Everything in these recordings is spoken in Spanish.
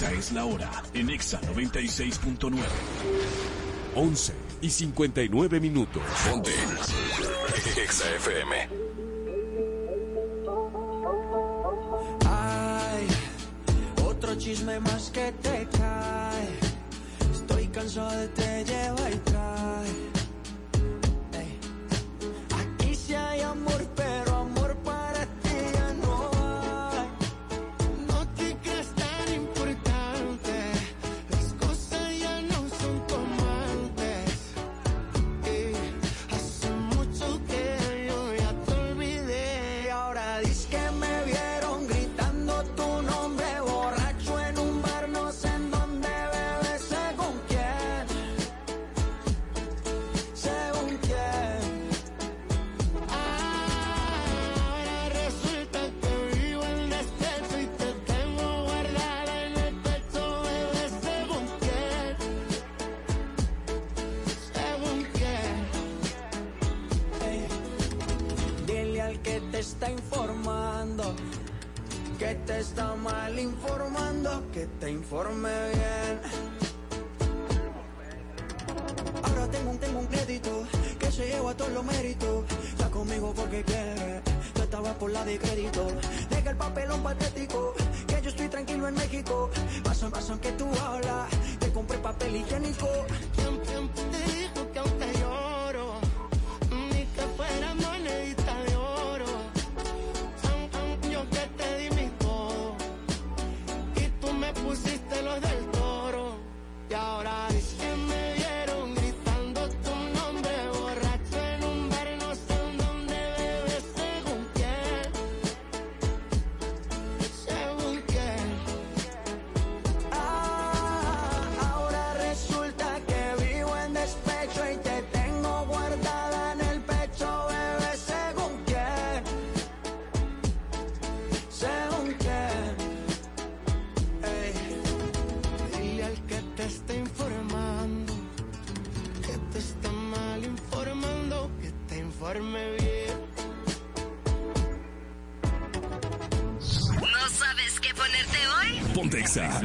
Esta es la hora en Exa 96.9. 11 y 59 minutos. Ponte. Exa FM. Hay otro chisme más que te cae. Estoy cansado de te lleva y trae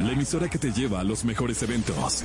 la emisora que te lleva a los mejores eventos.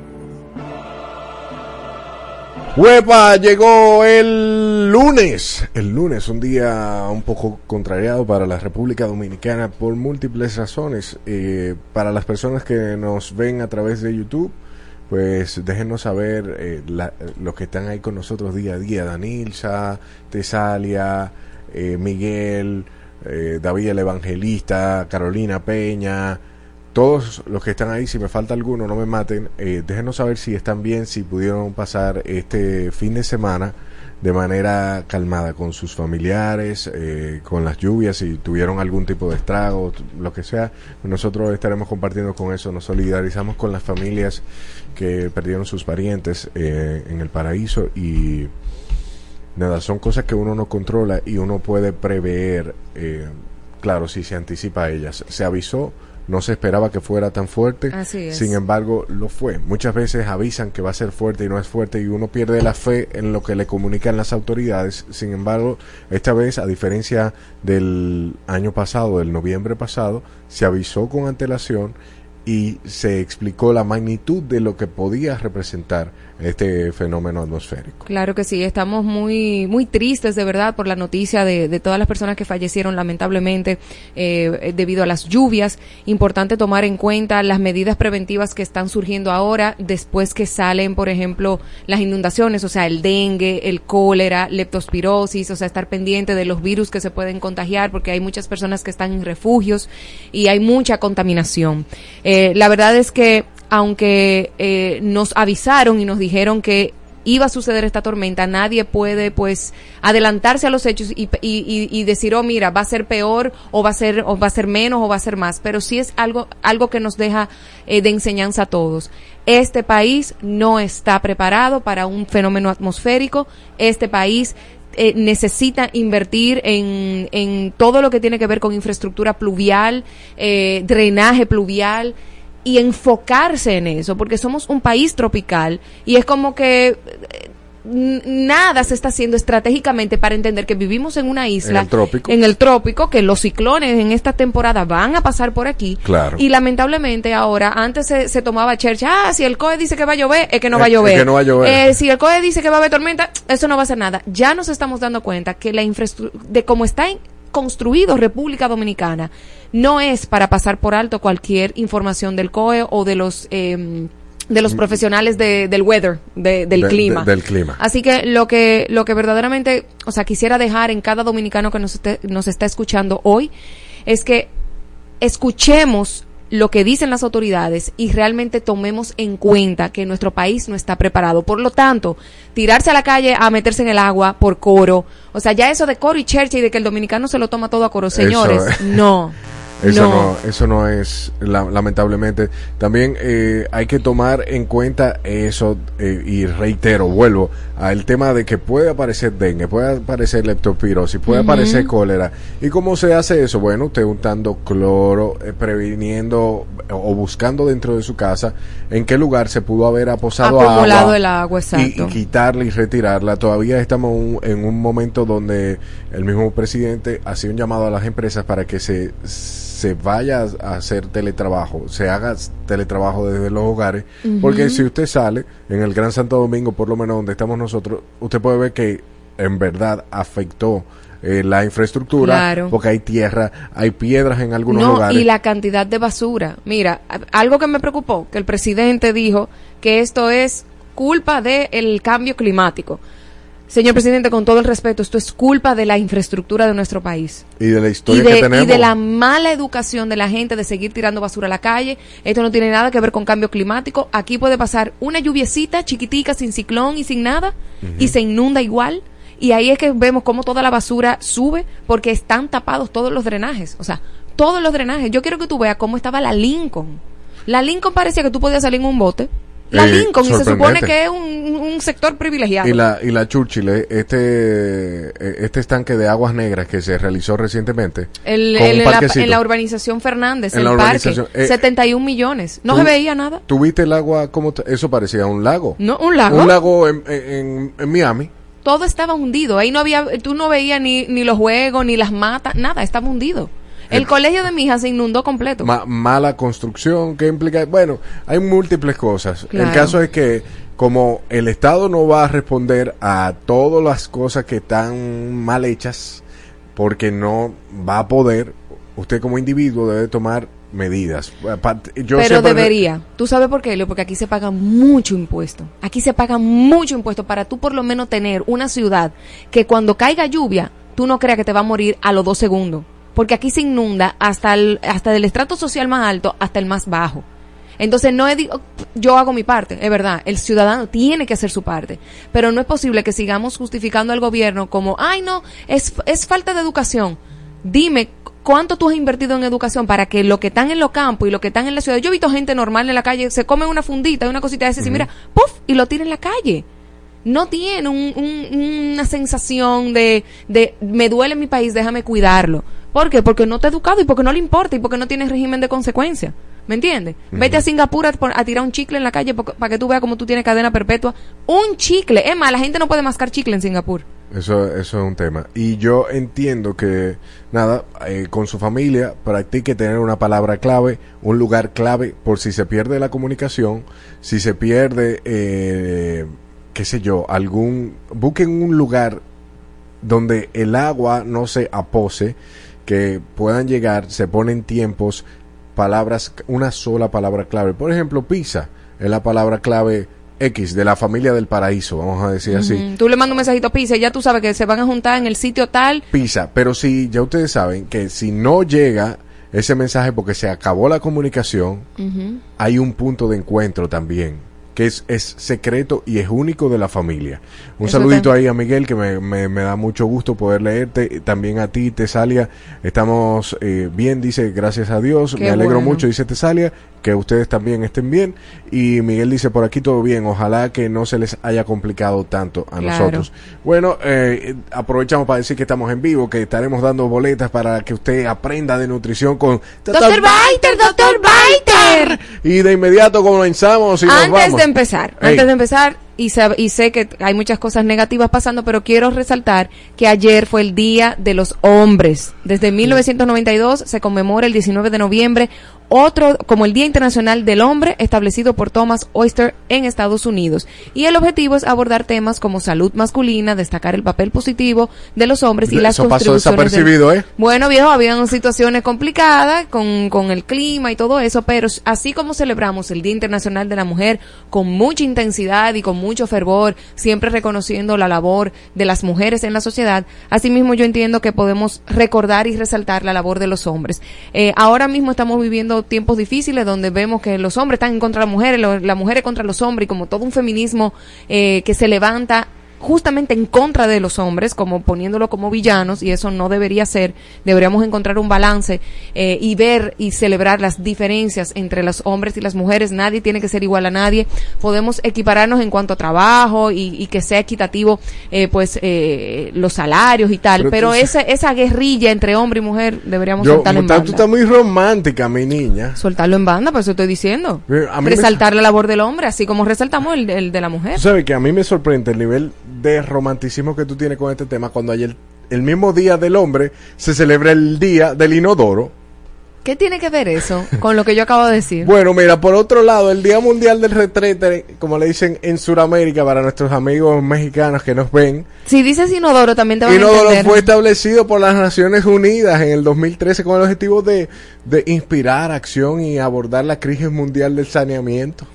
¡Huepa! Llegó el lunes. El lunes, un día un poco contrariado para la República Dominicana por múltiples razones. Eh, para las personas que nos ven a través de YouTube, pues déjenos saber eh, la- los que están ahí con nosotros día a día. Danilza, Tesalia, eh, Miguel, eh, David el Evangelista, Carolina Peña, todos los que están ahí, si me falta alguno, no me maten. Eh, déjenos saber si están bien, si pudieron pasar este fin de semana de manera calmada con sus familiares, eh, con las lluvias, si tuvieron algún tipo de estrago, lo que sea. Nosotros estaremos compartiendo con eso, nos solidarizamos con las familias que perdieron sus parientes eh, en el paraíso y nada, son cosas que uno no controla y uno puede prever, claro, si se anticipa a ellas. Se avisó, no se esperaba que fuera tan fuerte, Así es. sin embargo lo fue. Muchas veces avisan que va a ser fuerte y no es fuerte y uno pierde la fe en lo que le comunican las autoridades. Sin embargo, esta vez, a diferencia del año pasado, del noviembre pasado, se avisó con antelación y se explicó la magnitud de lo que podía representar este fenómeno atmosférico. Claro que sí, estamos muy muy tristes de verdad por la noticia de, de todas las personas que fallecieron lamentablemente eh, debido a las lluvias. Importante tomar en cuenta las medidas preventivas que están surgiendo ahora después que salen, por ejemplo, las inundaciones, o sea, el dengue, el cólera, leptospirosis, o sea, estar pendiente de los virus que se pueden contagiar porque hay muchas personas que están en refugios y hay mucha contaminación. La verdad es que aunque eh, nos avisaron y nos dijeron que iba a suceder esta tormenta, nadie puede pues adelantarse a los hechos y, y- y- y decir, oh mira, va a ser peor o va a ser, o va a ser menos o va a ser más, pero sí es algo, algo que nos deja eh, de enseñanza a todos. Este país no está preparado para un fenómeno atmosférico, este país eh, necesita invertir en, en todo lo que tiene que ver con infraestructura pluvial, eh, drenaje pluvial y enfocarse en eso, porque somos un país tropical y es como que eh, nada se está haciendo estratégicamente para entender que vivimos en una isla En el trópico. en el trópico, que los ciclones en esta temporada van a pasar por aquí Claro. y lamentablemente ahora antes se, se tomaba chercha, ah, si el COE dice que va a llover, es que no va a Es- es llover. que no va a llover. Eh, si el COE dice que va a haber tormenta, eso no va a hacer nada. Ya nos estamos dando cuenta que la infraestructura, de cómo está en- construido República Dominicana, no es para pasar por alto cualquier información del COE o de los... em, de los profesionales de- del weather, de- del De- clima. de- del clima. Así que lo que lo que verdaderamente, o sea, quisiera dejar en cada dominicano que nos, esté- nos está escuchando hoy es que escuchemos lo que dicen las autoridades y realmente tomemos en cuenta que nuestro país no está preparado. Por lo tanto, tirarse a la calle a meterse en el agua por coro, o sea, ya eso de coro y chercha y de que el dominicano se lo toma todo a coro, señores, Eso, no. Eso no. no, eso no es, la- lamentablemente. También eh, hay que tomar en cuenta eso, eh, y reitero, vuelvo al tema de que puede aparecer dengue, puede aparecer leptospirosis, puede aparecer cólera. ¿Y cómo se hace eso? Bueno, usted untando cloro, eh, previniendo o buscando dentro de su casa en qué lugar se pudo haber aposado agua el agua, y- exacto. y, quitarla y retirarla. Todavía estamos un- en un momento donde el mismo presidente hacía un llamado a las empresas para que se se vaya a hacer teletrabajo, se haga teletrabajo desde los hogares, porque si usted sale en el Gran Santo Domingo, por lo menos donde estamos nosotros, usted puede ver que en verdad afectó eh, la infraestructura, Claro. porque hay tierra, hay piedras en algunos No, lugares. y la cantidad de basura. Mira, algo que me preocupó, que el presidente dijo que esto es culpa del cambio climático. Señor presidente, con todo el respeto, esto es culpa de la infraestructura de nuestro país. y de la Y historia de, que y tenemos. de la mala educación de la gente de seguir tirando basura a la calle. Esto no tiene nada que ver con cambio climático. Aquí puede pasar una lluviecita chiquitica, sin ciclón y sin nada, y se inunda igual. Y ahí es que vemos cómo toda la basura sube porque están tapados todos los drenajes. O sea, todos los drenajes. Yo quiero que tú veas cómo estaba la Lincoln. La Lincoln parecía que tú podías salir en un bote. La Eh, Lincoln, y se supone que es un, un sector privilegiado. Y la, y la Churchill, eh, este, eh, este estanque de aguas negras que se realizó recientemente. El- el- en, la, parquecito. en la urbanización Fernández, En el la parque, urbanización, eh, 71 millones. No se veía nada. ¿Tuviste el agua? como Eso parecía un lago. No, un lago. Un lago en, en, en Miami. Todo estaba hundido. Ahí no había, tú no veías ni, ni los juegos, ni las matas, nada, estaba hundido. El colegio de mi hija se inundó completo. Ma- mala construcción que implica, bueno, hay múltiples cosas. Claro. El caso es que como el Estado no va a responder a todas las cosas que están mal hechas, porque no va a poder, usted como individuo debe tomar medidas. Yo pero debería. ¿Tú sabes por qué, Leo? Porque aquí se paga mucho impuesto. Aquí se paga mucho impuesto para tú por lo menos tener una ciudad que cuando caiga lluvia, tú no creas que te va a morir a los dos segundos. Porque aquí se inunda hasta el, hasta del estrato social más alto hasta el más bajo. Entonces no es, digo, yo hago mi parte, es verdad, el ciudadano tiene que hacer su parte, pero no es posible que sigamos justificando al gobierno como, ay no, es, es falta de educación. Dime, ¿cuánto tú has invertido en educación para que lo que están en los campos y lo que están en la ciudad, yo he visto gente normal en la calle, se comen una fundita y una cosita de esas y mira, puff, y lo tira en la calle. No tiene un- un- una sensación de, de, me duele mi país, déjame cuidarlo. ¿Por qué? Porque no te ha educado y porque no le importa y porque no tienes régimen de consecuencia. ¿Me entiendes? Vete a Singapur a, tirar un chicle en la calle para que tú veas cómo tú tienes cadena perpetua. Un chicle. Es más, la gente no puede mascar chicle en Singapur. Eso, eso es un tema. Y yo entiendo que, nada, eh, con su familia practique tener una palabra clave, un lugar clave, por si se pierde la comunicación, si se pierde, eh, qué sé yo, algún... Busquen un lugar donde el agua no se apose, que puedan llegar, se ponen tiempos, palabras, una sola palabra clave. Por ejemplo, pizza es la palabra clave X de la familia del paraíso, vamos a decir así. Tú le mandas un mensajito a Pisa y ya tú sabes que se van a juntar en el sitio tal. pizza. Pero si ya ustedes saben que si no llega ese mensaje porque se acabó la comunicación, hay un punto de encuentro también que es, es secreto y es único de la familia. Un Eso saludito ahí a Miguel que me, me- me da mucho gusto poder leerte. También a ti, Tesalia. Estamos eh, bien, dice, gracias a Dios. Qué me alegro bueno. mucho, dice Tesalia, que ustedes también estén bien. Y Miguel dice, por aquí todo bien. Ojalá que no se les haya complicado tanto a Claro. nosotros. Bueno, eh, aprovechamos para decir que estamos en vivo, que estaremos dando boletas para que usted aprenda de nutrición con Doctor Biter, Doctor Biter. Y de inmediato comenzamos y nos Antes vamos. de empezar, antes de empezar, y, sab- y sé que hay muchas cosas negativas pasando, pero quiero resaltar que ayer fue el Día de los Hombres. Desde 1992 se conmemora el 19 de noviembre otro como el Día Internacional del Hombre establecido por Thomas Oyster en Estados Unidos. Y el objetivo es abordar temas como salud masculina, destacar el papel positivo de los hombres y las Eso contribuciones desapercibido, ¿eh? bueno, viejo, habían situaciones complicadas con, con el clima y todo eso, pero así como celebramos el Día Internacional de la Mujer con mucha intensidad y con mucho fervor, siempre reconociendo la labor de las mujeres en la sociedad, asimismo yo entiendo que podemos recordar y resaltar la labor de los hombres. Eh, ahora mismo estamos viviendo tiempos difíciles donde vemos que los hombres están en contra de las mujeres, las mujeres contra los hombres y como todo un feminismo eh, que se levanta justamente en contra de los hombres, como poniéndolo como villanos, y eso no debería ser. Deberíamos encontrar un balance eh, y ver y celebrar las diferencias entre los hombres y las mujeres. Nadie tiene que ser igual a nadie. Podemos equipararnos en cuanto a trabajo y, y que sea equitativo, eh, pues, eh, los salarios y tal. Pero Pero, esa, esa guerrilla entre hombre y mujer deberíamos Yo, soltarlo en banda. tú estás muy romántica, mi niña. Soltarlo en banda, por eso estoy diciendo. Me- Resaltar la labor del hombre, así como resaltamos el, el de la mujer. Sabes que a mí me sorprende el nivel de romanticismo que tú tienes con este tema cuando ayer, el mismo día del hombre, se celebra el día del inodoro. ¿Qué tiene que ver eso con lo que yo acabo de decir? Bueno, mira, por otro lado, el Día Mundial del Retrete, como le dicen en Sudamérica para nuestros amigos mexicanos que nos ven, si dices inodoro, también te van a Inodoro fue establecido por las Naciones Unidas en el 2013 con el objetivo de, de inspirar acción y abordar la crisis mundial del saneamiento.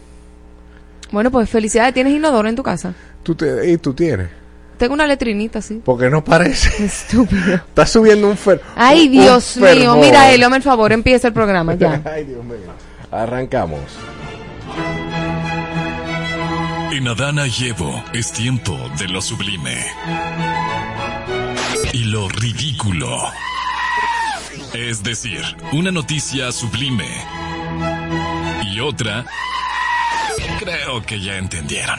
Bueno, pues felicidades, tienes inodoro en tu casa. ¿Tú, te, y tú tienes? Tengo una letrinita así. Porque no parece. Estúpido. Está subiendo un fer. Ay, un Dios mío. fervor. Mira, Elio, hazme el favor, empieza el programa ya. Ay, Dios mío. Arrancamos. En Adana y Evo es tiempo de lo sublime. Y lo ridículo. Es decir, una noticia sublime. Y otra... Creo que ya entendieron.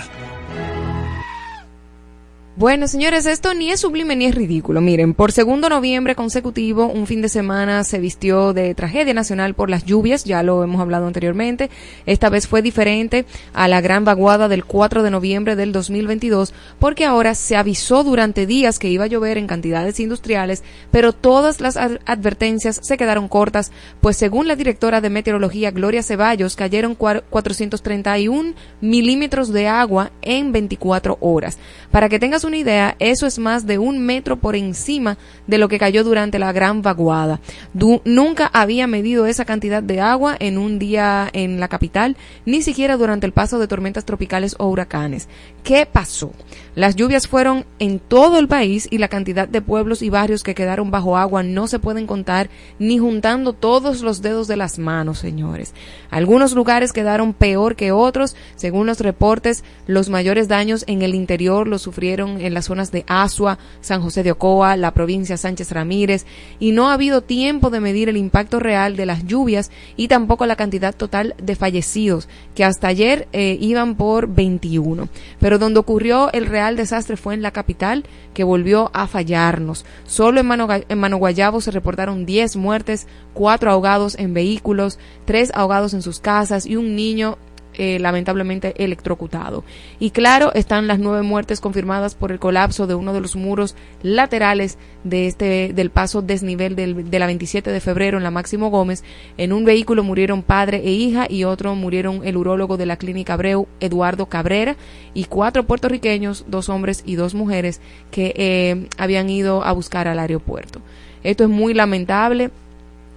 Bueno, señores, esto ni es sublime ni es ridículo. Miren, por segundo noviembre consecutivo, un fin de semana se vistió de tragedia nacional por las lluvias, ya lo hemos hablado anteriormente. Esta vez fue diferente a la gran vaguada del 4 de noviembre del 2022, porque ahora se avisó durante días que iba a llover en cantidades industriales, pero todas las ad- advertencias se quedaron cortas, pues según la directora de meteorología Gloria Ceballos, cayeron cua- 431 milímetros de agua en 24 horas. Para que tengas una idea, eso es más de un metro por encima de lo que cayó durante la gran vaguada. Du- nunca había medido esa cantidad de agua en un día en la capital, ni siquiera durante el paso de tormentas tropicales o huracanes. ¿Qué pasó? Las lluvias fueron en todo el país y la cantidad de pueblos y barrios que quedaron bajo agua no se pueden contar ni juntando todos los dedos de las manos, señores. Algunos lugares quedaron peor que otros. Según los reportes, los mayores daños en el interior los sufrieron en las zonas de Asua, San José de Ocoa, la provincia Sánchez Ramírez, y no ha habido tiempo de medir el impacto real de las lluvias y tampoco la cantidad total de fallecidos, que hasta ayer eh, iban por 21. Pero donde ocurrió el real desastre fue en la capital, que volvió a fallarnos. Solo en Mano, en Mano Guayabo se reportaron 10 muertes, 4 ahogados en vehículos, 3 ahogados en sus casas y un niño eh, lamentablemente electrocutado. Y claro, están las nueve muertes confirmadas por el colapso de uno de los muros laterales de este del paso desnivel del, de la 27 de febrero en la Máximo Gómez. En un vehículo murieron padre e hija y otro murieron el urólogo de la clínica Abreu, Eduardo Cabrera, y cuatro puertorriqueños, dos hombres y dos mujeres que eh, habían ido a buscar al aeropuerto. Esto es muy lamentable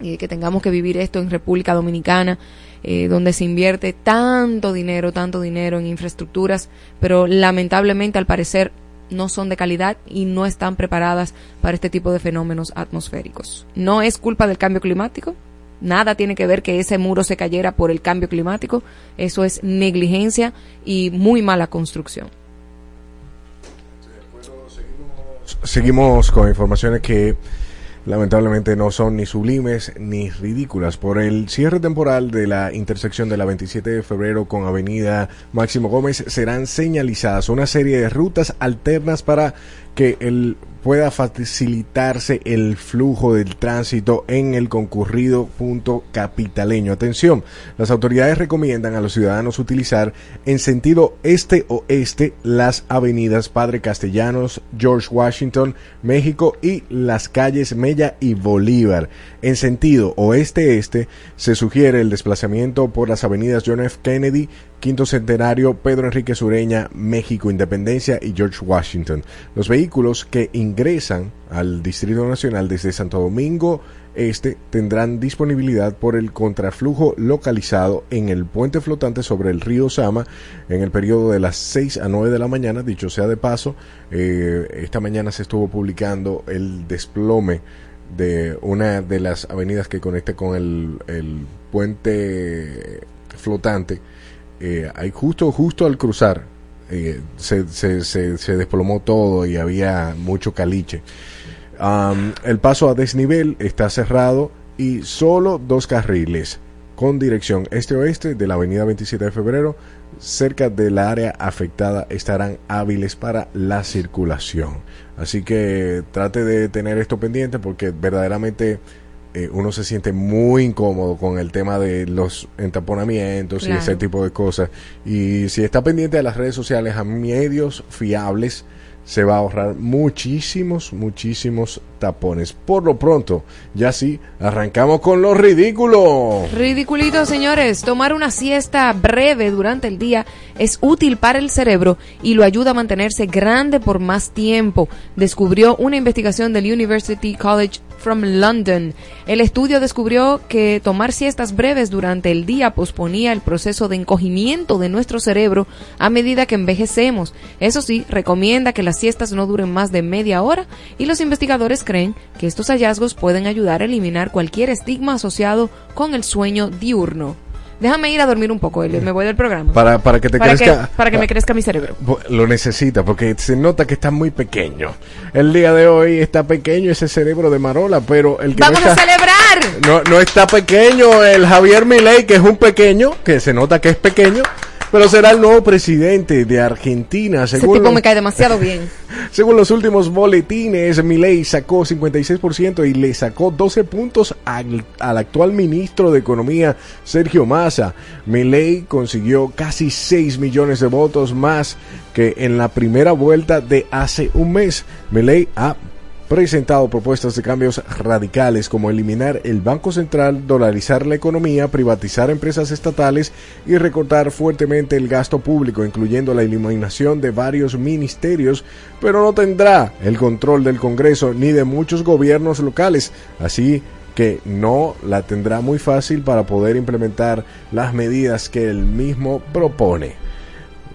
eh, que tengamos que vivir esto en República Dominicana, eh, donde se invierte tanto dinero, tanto dinero en infraestructuras, pero lamentablemente al parecer no son de calidad y no están preparadas para este tipo de fenómenos atmosféricos. No es culpa del cambio climático, nada tiene que ver que ese muro se cayera por el cambio climático, eso es negligencia y muy mala construcción. Seguimos con informaciones que lamentablemente no son ni sublimes ni ridículas. Por el cierre temporal de la intersección de la 27 de febrero con Avenida Máximo Gómez serán señalizadas una serie de rutas alternas para que el pueda facilitarse el flujo del tránsito en el concurrido punto capitaleño. Atención, las autoridades recomiendan a los ciudadanos utilizar en sentido este-oeste las avenidas Padre Castellanos, George Washington, México y las calles Mella y Bolívar. En sentido oeste-este se sugiere el desplazamiento por las avenidas John F. Kennedy, Quinto Centenario, Pedro Enrique Sureña, México, Independencia y George Washington. Los vehículos que ingresan al Distrito Nacional desde Santo Domingo Este tendrán disponibilidad por el contraflujo localizado en el puente flotante sobre el río Sama en el periodo de las 6 a 9 de la mañana. Dicho sea de paso, eh, esta mañana se estuvo publicando el desplome de una de las avenidas que conecta con el, el puente flotante. Eh, hay justo, justo al cruzar, eh, se, desplomó todo y había mucho caliche. El paso a desnivel está cerrado y solo dos carriles con dirección este-oeste de la avenida 27 de febrero cerca del área afectada estarán hábiles para la circulación. Así que trate de tener esto pendiente porque verdaderamente eh, uno se siente muy incómodo con el tema de los entaponamientos claro. y ese tipo de cosas. Y si está pendiente de las redes sociales a medios fiables, se va a ahorrar muchísimos, muchísimos tapones. Por lo pronto, ya sí, arrancamos con lo ridículo. Ridiculito, señores. Tomar una siesta breve durante el día es útil para el cerebro y lo ayuda a mantenerse grande por más tiempo, descubrió una investigación del University College from London. El estudio descubrió que tomar siestas breves durante el día posponía el proceso de encogimiento de nuestro cerebro a medida que envejecemos. Eso sí, recomienda que las siestas no duren más de media hora y los investigadores creen que estos hallazgos pueden ayudar a eliminar cualquier estigma asociado con el sueño diurno. Déjame ir a dormir un poco, Elio, me voy del programa. Para, para que te para crezca. que, para que me crezca mi cerebro. Lo necesita porque se nota que está muy pequeño. El día de hoy está pequeño ese cerebro de Marola, pero el que ¡Vamos no a celebrar! no, no está pequeño el Javier Milei, que es un pequeño, que se nota que es pequeño, pero será el nuevo presidente de Argentina, Ese según tipo los- me cae demasiado bien. Según los últimos boletines, Milei sacó 56% y le sacó 12 puntos al, al actual ministro de Economía, Sergio Massa. Milei consiguió casi 6 millones de votos más que en la primera vuelta de hace un mes. Milei ha presentado propuestas de cambios radicales como eliminar el Banco Central, dolarizar la economía, privatizar empresas estatales y recortar fuertemente el gasto público, incluyendo la eliminación de varios ministerios, pero no tendrá el control del Congreso ni de muchos gobiernos locales, así que no la tendrá muy fácil para poder implementar las medidas que él mismo propone.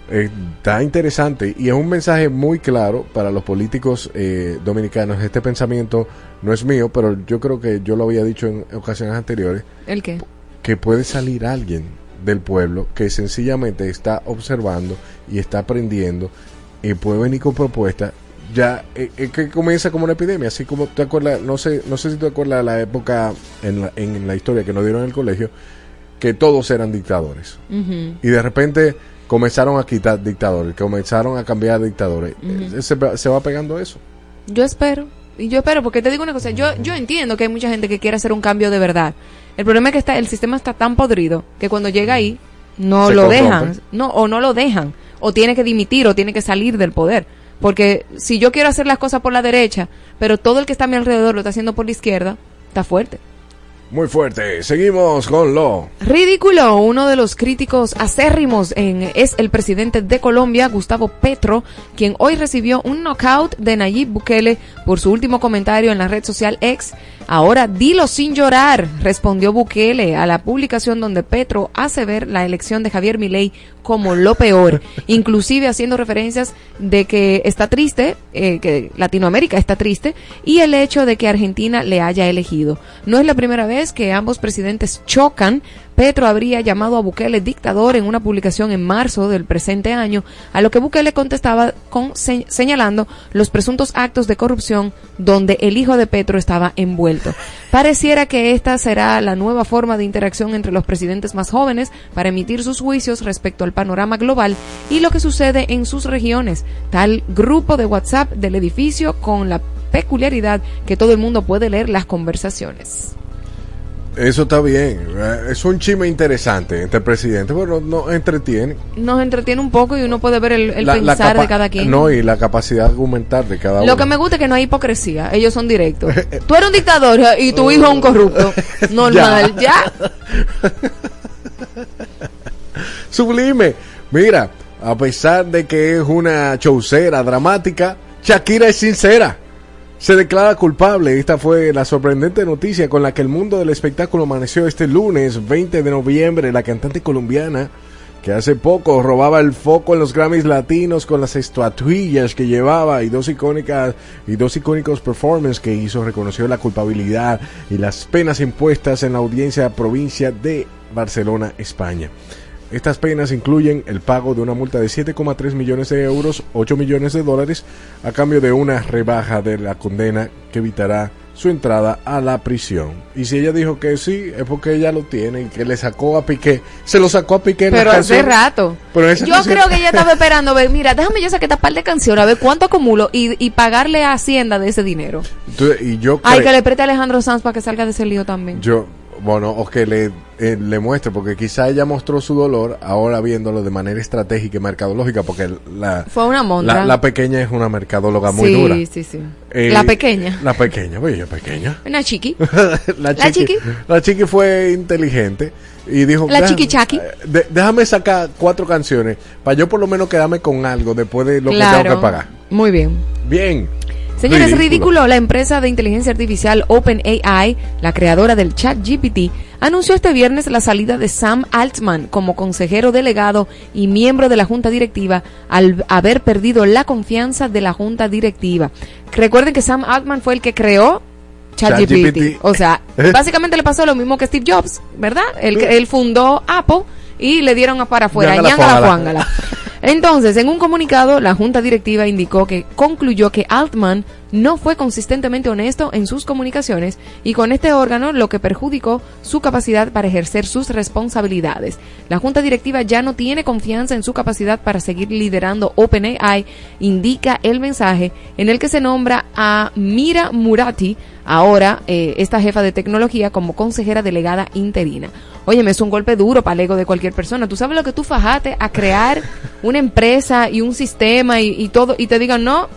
Eh, está interesante y es un mensaje muy claro para los políticos eh, dominicanos. Este pensamiento no es mío, pero yo creo que yo lo había dicho en ocasiones anteriores, ¿El qué? que puede salir alguien del pueblo que sencillamente está observando y está aprendiendo y puede venir con propuestas. Ya eh, eh, que comienza como una epidemia, así como te acuerdas, no sé, no sé si te acuerdas de la época en la, en la historia que nos dieron en el colegio, que todos eran dictadores y de repente comenzaron a quitar dictadores, comenzaron a cambiar dictadores. Eh, se, va- se va pegando eso. Yo espero. Y yo espero, porque te digo una cosa, yo, yo entiendo que hay mucha gente que quiere hacer un cambio de verdad. El problema es que está, el sistema está tan podrido que cuando llega ahí, no Se lo dejan. No, o no lo dejan. O tiene que dimitir, o tiene que salir del poder. Porque si yo quiero hacer las cosas por la derecha, pero todo el que está a mi alrededor lo está haciendo por la izquierda, está fuerte. Muy fuerte. Seguimos con lo. Ridículo, uno de los críticos acérrimos en, es el presidente de Colombia, Gustavo Petro, quien hoy recibió un knockout de Nayib Bukele por su último comentario en la red social X. Ahora dilo sin llorar, respondió Bukele a la publicación donde Petro hace ver la elección de Javier Milei como lo peor, inclusive haciendo referencias de que está triste, eh, que Latinoamérica está triste, y el hecho de que Argentina le haya elegido. No es la primera vez que ambos presidentes chocan. Petro habría llamado a Bukele dictador en una publicación en marzo del presente año, a lo que Bukele contestaba con se- señalando los presuntos actos de corrupción donde el hijo de Petro estaba envuelto. Pareciera que esta será la nueva forma de interacción entre los presidentes más jóvenes para emitir sus juicios respecto al panorama global y lo que sucede en sus regiones. Tal grupo de WhatsApp del edificio con la peculiaridad que todo el mundo puede leer las conversaciones. Eso está bien. Es un chisme interesante entre presidente. Bueno, no entretiene. Nos entretiene un poco y uno puede ver el, el La- la pensar de cada quien. No, y la capacidad de argumentar de cada uno. Lo que me gusta es que no hay hipocresía, ellos son directos. Tú eres un dictador y tu hijo es un corrupto. Normal, ya. Sublime. Mira, a pesar de que es una chaucera dramática, Shakira es sincera. Se declara culpable. Esta fue la sorprendente noticia con la que el mundo del espectáculo amaneció este lunes 20 de noviembre. La cantante colombiana que hace poco robaba el foco en los Grammys latinos con las estatuillas que llevaba y dos icónicas y dos icónicos performances que hizo reconoció la culpabilidad y las penas impuestas en la audiencia provincia de Barcelona, España. Estas penas incluyen el pago de una multa de 7,3 millones de euros, 8 millones de dólares, a cambio de una rebaja de la condena que evitará su entrada a la prisión. Y si ella dijo que sí, es porque ella lo tiene y que le sacó a Piqué. Se lo sacó a Piqué en la Pero hace rato. Pero Yo canción- creo que ella estaba esperando, ver, mira, déjame yo sacar esta par de canciones, a ver cuánto acumulo y, y pagarle a Hacienda de ese dinero. Entonces, y yo Ay, que le preste a Alejandro Sanz para que salga de ese lío también. Yo, Bueno, o que le, eh, le muestre, porque quizá ella mostró su dolor ahora viéndolo de manera estratégica y mercadológica, porque la, Fue una la, la pequeña es una mercadóloga muy sí, dura. sí, sí. Eh, la pequeña. La pequeña, oye, pequeña. Una chiqui. la, La chiqui. la chiqui fue inteligente y dijo, La "Deja- chiquichaki". eh, de- déjame sacar cuatro canciones para yo por lo menos quedarme con algo después de lo que tengo que pagar. Muy bien. Bien. Señores, ridículo. La empresa de inteligencia artificial OpenAI, la creadora del chat GPT, anunció este viernes la salida de Sam Altman como consejero delegado y miembro de la junta directiva al haber perdido la confianza de la junta directiva. Recuerden que Sam Altman fue el que creó ChatGPT. ChatGPT. O sea, básicamente le pasó lo mismo que Steve Jobs, ¿verdad? Él, él fundó Apple y le dieron a para afuera. Entonces, en un comunicado, la junta directiva indicó que concluyó que Altman no fue consistentemente honesto en sus comunicaciones y con este órgano lo que perjudicó su capacidad para ejercer sus responsabilidades. La junta directiva ya no tiene confianza en su capacidad para seguir liderando OpenAI, indica el mensaje en el que se nombra a Mira Murati, ahora eh, esta jefa de tecnología, como consejera delegada interina. Óyeme, es un golpe duro para el ego de cualquier persona. Tú sabes lo que tú fajaste a crear una empresa y un sistema y, y todo, y te digan, no,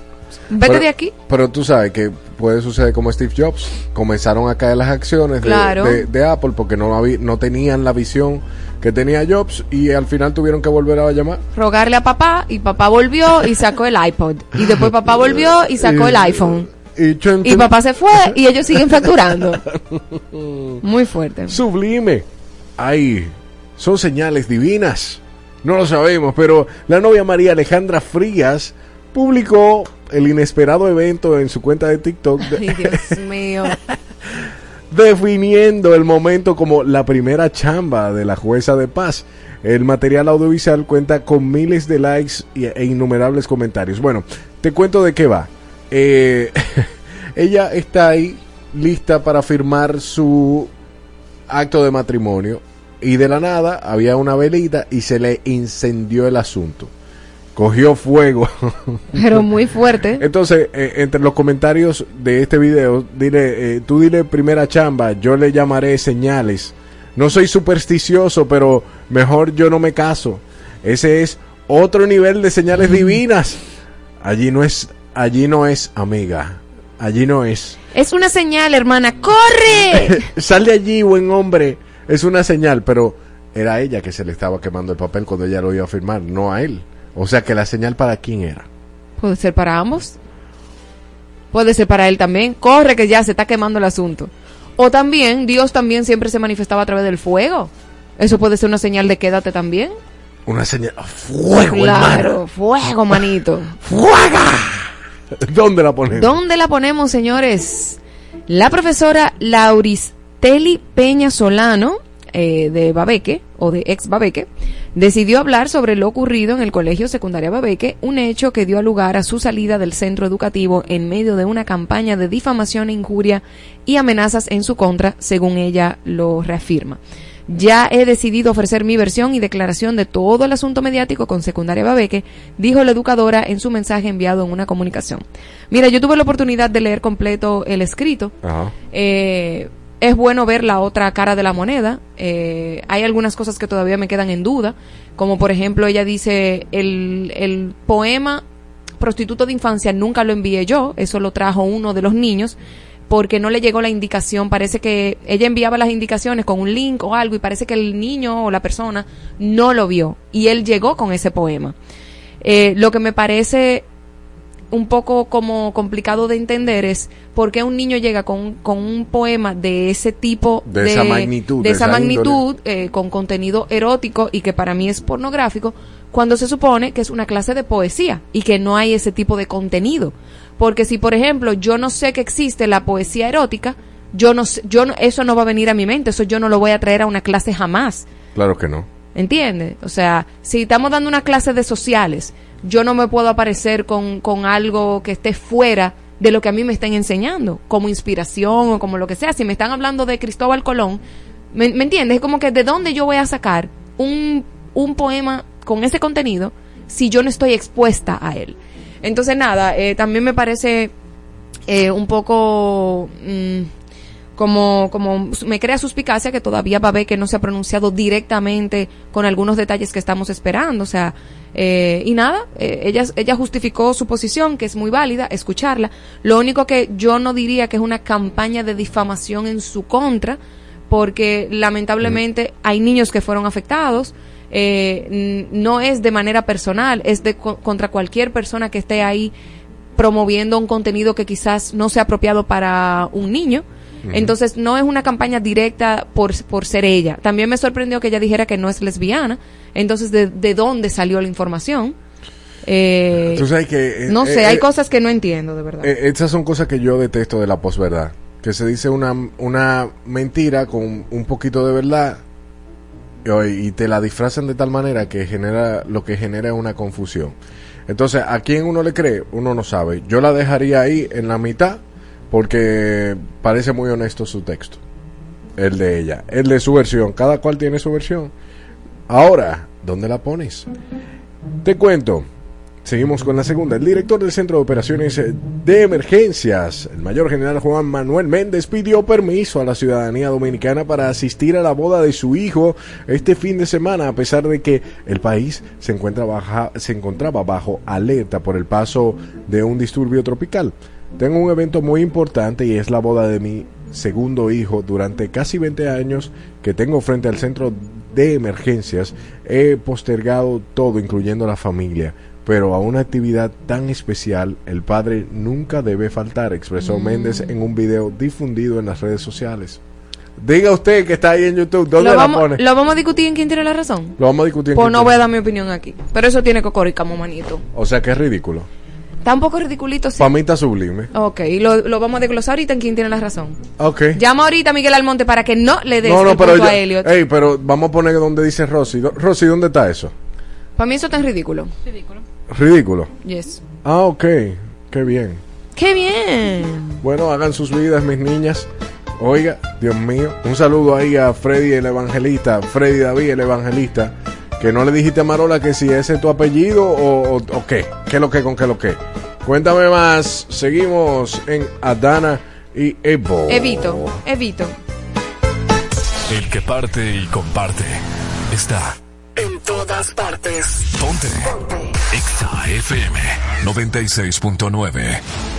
vete Pero- de aquí. Pero tú sabes que puede suceder como Steve Jobs. Comenzaron a caer las acciones de, Claro. de- de Apple porque no, no tenían la visión que tenía Jobs y al final tuvieron que volver a llamar. Rogarle a papá, y papá volvió y sacó el iPod. Y después papá volvió y sacó el iPhone. Y, Y papá se fue y ellos siguen facturando. Muy fuerte. Sublime. Ay, son señales divinas. No lo sabemos, pero la novia María Alejandra Frías publicó el inesperado evento en su cuenta de TikTok de- Ay, Dios mío. definiendo el momento como la primera chamba de la jueza de paz. El material audiovisual cuenta con miles de likes e innumerables comentarios. Bueno, te cuento de qué va. Eh, ella está ahí lista para firmar su acto de matrimonio y de la nada había una velita y se le incendió el asunto. Cogió fuego. Pero muy fuerte. Entonces, eh, entre los comentarios de este video, dile, eh, tú dile primera chamba, yo le llamaré señales. No soy supersticioso, pero mejor yo no me caso. Ese es otro nivel de señales divinas. Allí no es, allí no es, amiga. Allí no es. Es una señal, hermana. ¡Corre! Sal de allí, buen hombre. Es una señal, pero era ella que se le estaba quemando el papel cuando ella lo iba a firmar, no a él. O sea que la señal para quién era. Puede ser para ambos. Puede ser para él también. Corre que ya se está quemando el asunto. O también, Dios también siempre se manifestaba a través del fuego. Eso puede ser una señal de quédate también. Una señal. ¡Fuego, claro, hermano! fuego, manito. ¡Fuega! ¿Dónde la ponemos? ¿Dónde la ponemos, señores? La profesora Lauristeli Peña Solano, eh, de Babeque, o de ex Babeque, decidió hablar sobre lo ocurrido en el Colegio Secundaria Babeque, un hecho que dio lugar a su salida del centro educativo en medio de una campaña de difamación e injuria y amenazas en su contra, según ella lo reafirma. Ya he decidido ofrecer mi versión y declaración de todo el asunto mediático con Secundaria Babeque, dijo la educadora en su mensaje enviado en una comunicación. Mira, yo tuve la oportunidad de leer completo el escrito. Ajá. Eh, es bueno ver la otra cara de la moneda. Eh, hay algunas cosas que todavía me quedan en duda, como por ejemplo ella dice el, el poema Prostituto de Infancia nunca lo envié yo, eso lo trajo uno de los niños porque no le llegó la indicación, parece que ella enviaba las indicaciones con un link o algo y parece que el niño o la persona no lo vio y él llegó con ese poema. Eh, lo que me parece un poco como complicado de entender es por qué un niño llega con, con un poema de ese tipo De esa magnitud, de de esa esa magnitud eh, con contenido erótico y que para mí es pornográfico cuando se supone que es una clase de poesía y que no hay ese tipo de contenido. Porque si por ejemplo yo no sé que existe la poesía erótica yo no yo no, eso no va a venir a mi mente eso yo no lo voy a traer a una clase jamás. Claro que no. ¿Entiendes? O sea, si estamos dando una clase de sociales, yo no me puedo aparecer con, con algo que esté fuera de lo que a mí me estén enseñando, como inspiración o como lo que sea. Si me están hablando de Cristóbal Colón, ¿me, entiendes? Es como que de dónde yo voy a sacar un, un poema con ese contenido si yo no estoy expuesta a él. Entonces, nada, eh, también me parece eh, un poco... mm, como, como me crea suspicacia que todavía va a ver que no se ha pronunciado directamente con algunos detalles que estamos esperando. O sea, eh, y nada, eh, ella, ella justificó su posición, que es muy válida, escucharla. Lo único que yo no diría que es una campaña de difamación en su contra, porque lamentablemente hay niños que fueron afectados. Eh, no es de manera personal, es de contra cualquier persona que esté ahí promoviendo un contenido que quizás no sea apropiado para un niño. Entonces, no es una campaña directa por, por ser ella. También me sorprendió que ella dijera que no es lesbiana. Entonces, ¿de, de dónde salió la información? Eh, que, no eh, sé, eh, hay cosas que no entiendo, de verdad. eh, estas son cosas que yo detesto de la posverdad. Que se dice una, una mentira con un poquito de verdad y, y te la disfrazan de tal manera que genera lo que genera una confusión. Entonces, ¿a quién uno le cree? Uno no sabe. Yo la dejaría ahí en la mitad porque parece muy honesto su texto. El de ella, el de su versión. Cada cual tiene su versión. Ahora, ¿dónde la pones? Te cuento. Seguimos con la segunda. El director del Centro de Operaciones de Emergencias, el mayor general Juan Manuel Méndez, pidió permiso a la ciudadanía dominicana para asistir a la boda de su hijo este fin de semana, a pesar de que el país se, encuentra baja, se encontraba bajo alerta por el paso de un disturbio tropical. Tengo un evento muy importante y es la boda de mi segundo hijo durante casi 20 años que tengo frente al centro de emergencias. He postergado todo, incluyendo la familia. Pero a una actividad tan especial, el padre nunca debe faltar, expresó Mm. Méndez en un video difundido en las redes sociales. Diga usted que está ahí en YouTube, ¿dónde lo, la vamos, pone? lo vamos a discutir en quién tiene la razón. Lo vamos a discutir en Pues no YouTube. voy a dar mi opinión aquí. Pero eso tiene cocoricamo, manito. O sea que es ridículo. Está un poco ridiculito, sí. Para mí está sublime. Ok, lo, lo vamos a desglosar ahorita en quién tiene la razón. Ok. Llama ahorita a Miguel Almonte para que no le des No, no, el pero, punto ya- a Elliot. Ey, pero vamos a poner donde dice Rosy. Rosy, ¿dónde está eso? Para mí eso es tan ridículo. Ridículo. Yes. Ah, ok. Qué bien. ¡Qué bien! Bueno, hagan sus vidas, mis niñas. Oiga, Dios mío. Un saludo ahí a Freddy el evangelista, Freddy David el evangelista. Que no le dijiste a Marola que si ese es tu apellido o, o, o qué. ¿Qué lo que con qué lo que? Cuéntame más. Seguimos en Adana y Evo. Evito, evito. El que parte y comparte está En todas partes. Ponte. Exa FM 96.9.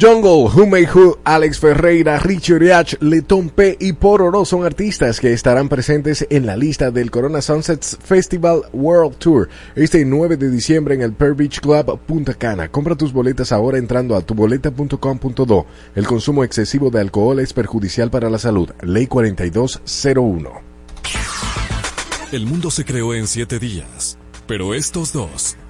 Jungle, Who Who, Alex Ferreira, Richie Oriach, Letón P y Pororo son artistas que estarán presentes en la lista del Corona Sunsets Festival World Tour este 9 de diciembre en el Pearl Beach Club Punta Cana. Compra tus boletas ahora entrando a tuboleta.com.do. El consumo excesivo de alcohol es perjudicial para la salud. Ley 4201. El mundo se creó en siete días, pero estos dos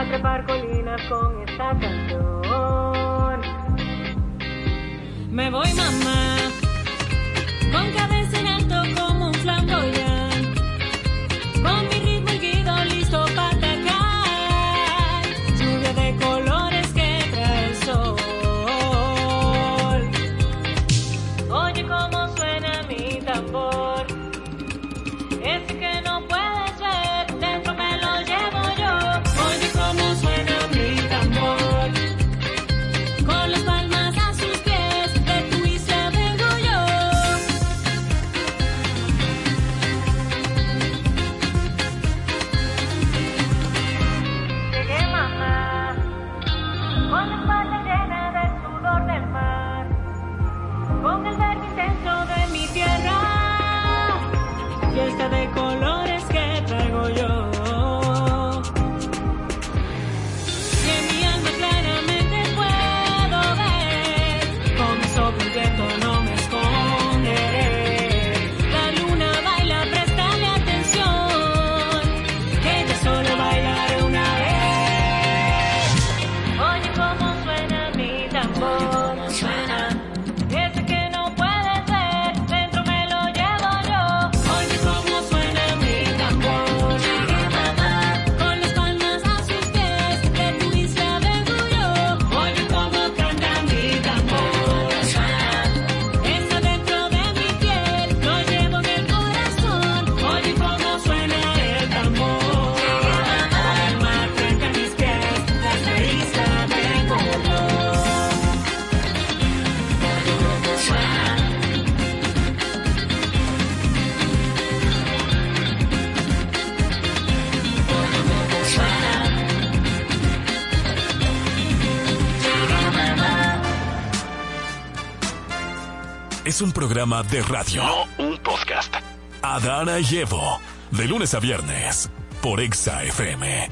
a trepar colinas con esta canción. Me voy mamá, con cabeza un programa de radio. No un podcast. Adana y Evo, de lunes a viernes, por Exa FM.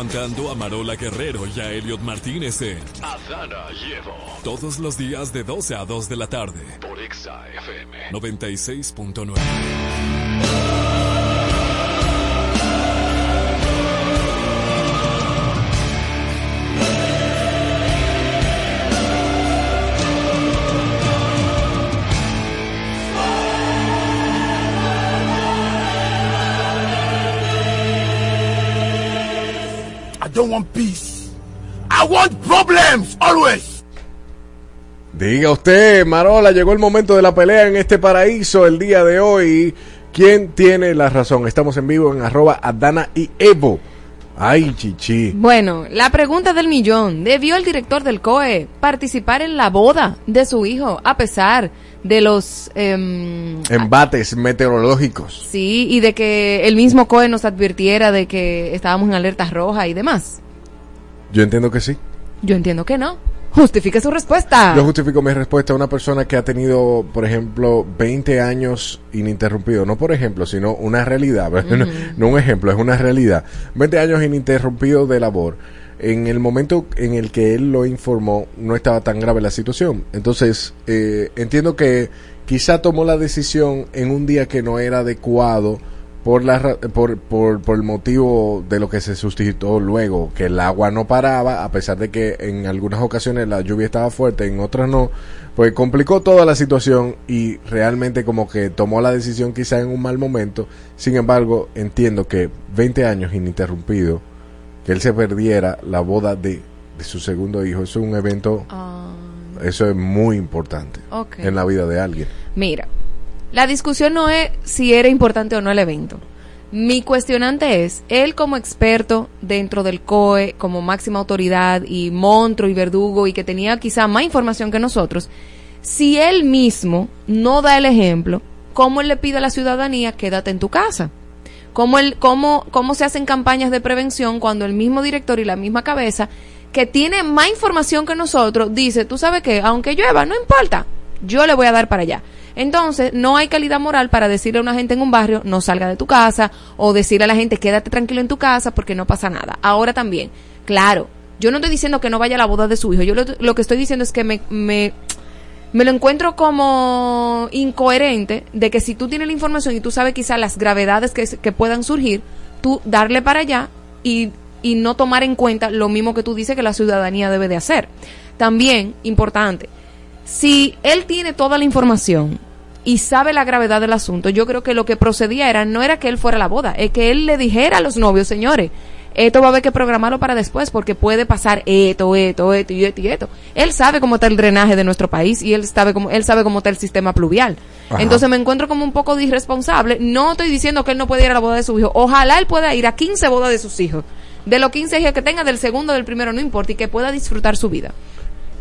Aguantando a Marola Guerrero y a Elliot Martínez en Adana y Evo. todos los días de 12 a 2 de la tarde. Por Exa FM. 96.9. don't want peace. I want problems always. Diga usted, Marola, llegó el momento de la pelea en este paraíso el día de hoy. ¿Quién tiene la razón? Estamos en vivo en arroba Adana y Evo. Ay, chichi. Bueno, la pregunta del millón. ¿Debió el director del COE participar en la boda de su hijo a pesar de los... em, Embates meteorológicos. sí, y de que el mismo COE nos advirtiera de que estábamos en alerta roja y demás? Yo entiendo que sí. Yo entiendo que no. Justifique su respuesta. Yo justifico mi respuesta a una persona que ha tenido, por ejemplo, 20 años ininterrumpido. No por ejemplo, sino una realidad. no, no un ejemplo, es una realidad. 20 años ininterrumpido de labor. En el momento en el que él lo informó, no estaba tan grave la situación. Entonces, eh, entiendo que quizá tomó la decisión en un día que no era adecuado por, la, por, por, por el motivo de lo que se suscitó luego, que el agua no paraba, a pesar de que en algunas ocasiones la lluvia estaba fuerte, en otras no, pues complicó toda la situación y realmente como que tomó la decisión quizá en un mal momento. Sin embargo, entiendo que 20 años ininterrumpido, que él se perdiera la boda de, de su segundo hijo, eso es un evento, Ah, eso es muy importante en la vida de alguien. Mira, la discusión no es si era importante o no el evento. Mi cuestionante es, él como experto dentro del COE, como máxima autoridad y monstruo y verdugo y que tenía quizá más información que nosotros, si él mismo no da el ejemplo, ¿cómo él le pide a la ciudadanía quédate en tu casa? ¿Cómo, él, cómo, ¿Cómo se hacen campañas de prevención cuando el mismo director y la misma cabeza, que tiene más información que nosotros, dice, tú sabes que aunque llueva, no importa, yo le voy a dar para allá. Entonces, no hay calidad moral para decirle a una gente en un barrio, no salga de tu casa, o decirle a la gente, quédate tranquilo en tu casa porque no pasa nada. Ahora también, claro, yo no estoy diciendo que no vaya a la boda de su hijo, yo lo, lo que estoy diciendo es que me, me, me lo encuentro como incoherente de que si tú tienes la información y tú sabes quizás las gravedades que, que puedan surgir, tú darle para allá y, y no tomar en cuenta lo mismo que tú dices que la ciudadanía debe de hacer. También, importante, si él tiene toda la información y sabe la gravedad del asunto, yo creo que lo que procedía era, no era que él fuera a la boda, es que él le dijera a los novios, señores, esto va a haber que programarlo para después porque puede pasar esto, esto, esto y esto y esto. Él sabe cómo está el drenaje de nuestro país y él sabe cómo, él sabe cómo está el sistema pluvial. Ajá. Entonces me encuentro como un poco de irresponsable. No estoy diciendo que él no puede ir a la boda de su hijo. Ojalá él pueda ir a 15 bodas de sus hijos. De los 15 hijos que tenga, del segundo, del primero, no importa, y que pueda disfrutar su vida.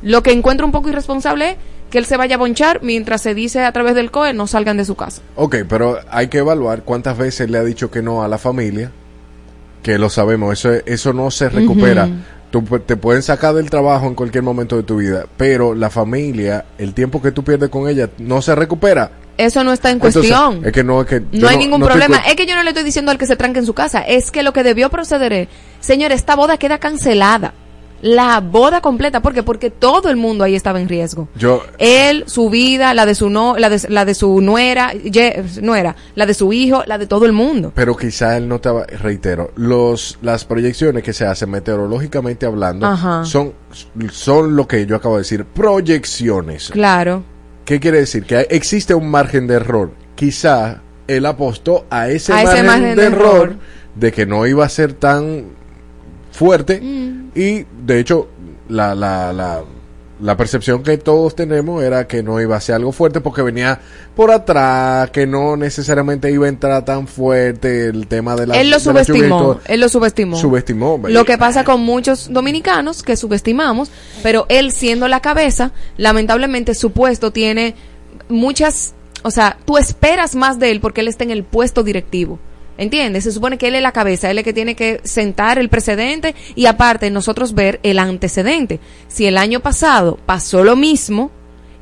Lo que encuentro un poco irresponsable es que él se vaya a bonchar mientras se dice a través del COE no salgan de su casa. Ok, pero hay que evaluar cuántas veces le ha dicho que no a la familia, que lo sabemos, eso, eso no se recupera. Tú te pueden sacar del trabajo en cualquier momento de tu vida, pero la familia, el tiempo que tú pierdes con ella, no se recupera. Eso no está en Entonces, cuestión. es que no, es que No hay ningún problema. Es que yo no le estoy diciendo al que se tranque en su casa. Es que lo que debió proceder es, señor, esta boda queda cancelada. La boda completa. ¿Por qué? Porque todo el mundo ahí estaba en riesgo. Yo, Él, su vida, la de su no, la de, la de su nuera, ye- nuera, la de su hijo, la de todo el mundo. pero quizá él no estaba, reitero, los, las proyecciones que se hacen meteorológicamente hablando Ajá. son, son lo que yo acabo de decir, proyecciones. Claro. ¿Qué quiere decir? Que existe un margen de error. Quizá él apostó a ese, A ese margen, margen de, de error, error. de que no iba a ser tan fuerte Mm. y de hecho la, la, la, la percepción que todos tenemos era que no iba a ser algo fuerte porque venía por atrás, que no necesariamente iba a entrar tan fuerte el tema de la él lo subestimó. Él lo subestimó. Subestimó. Lo que pasa con muchos dominicanos que subestimamos, pero él siendo la cabeza, lamentablemente su puesto tiene muchas, o sea, tú esperas más de él porque él está en el puesto directivo. ¿Entiendes? Se supone que él es la cabeza, él es el que tiene que sentar el precedente y aparte nosotros ver el antecedente. Si el año pasado pasó lo mismo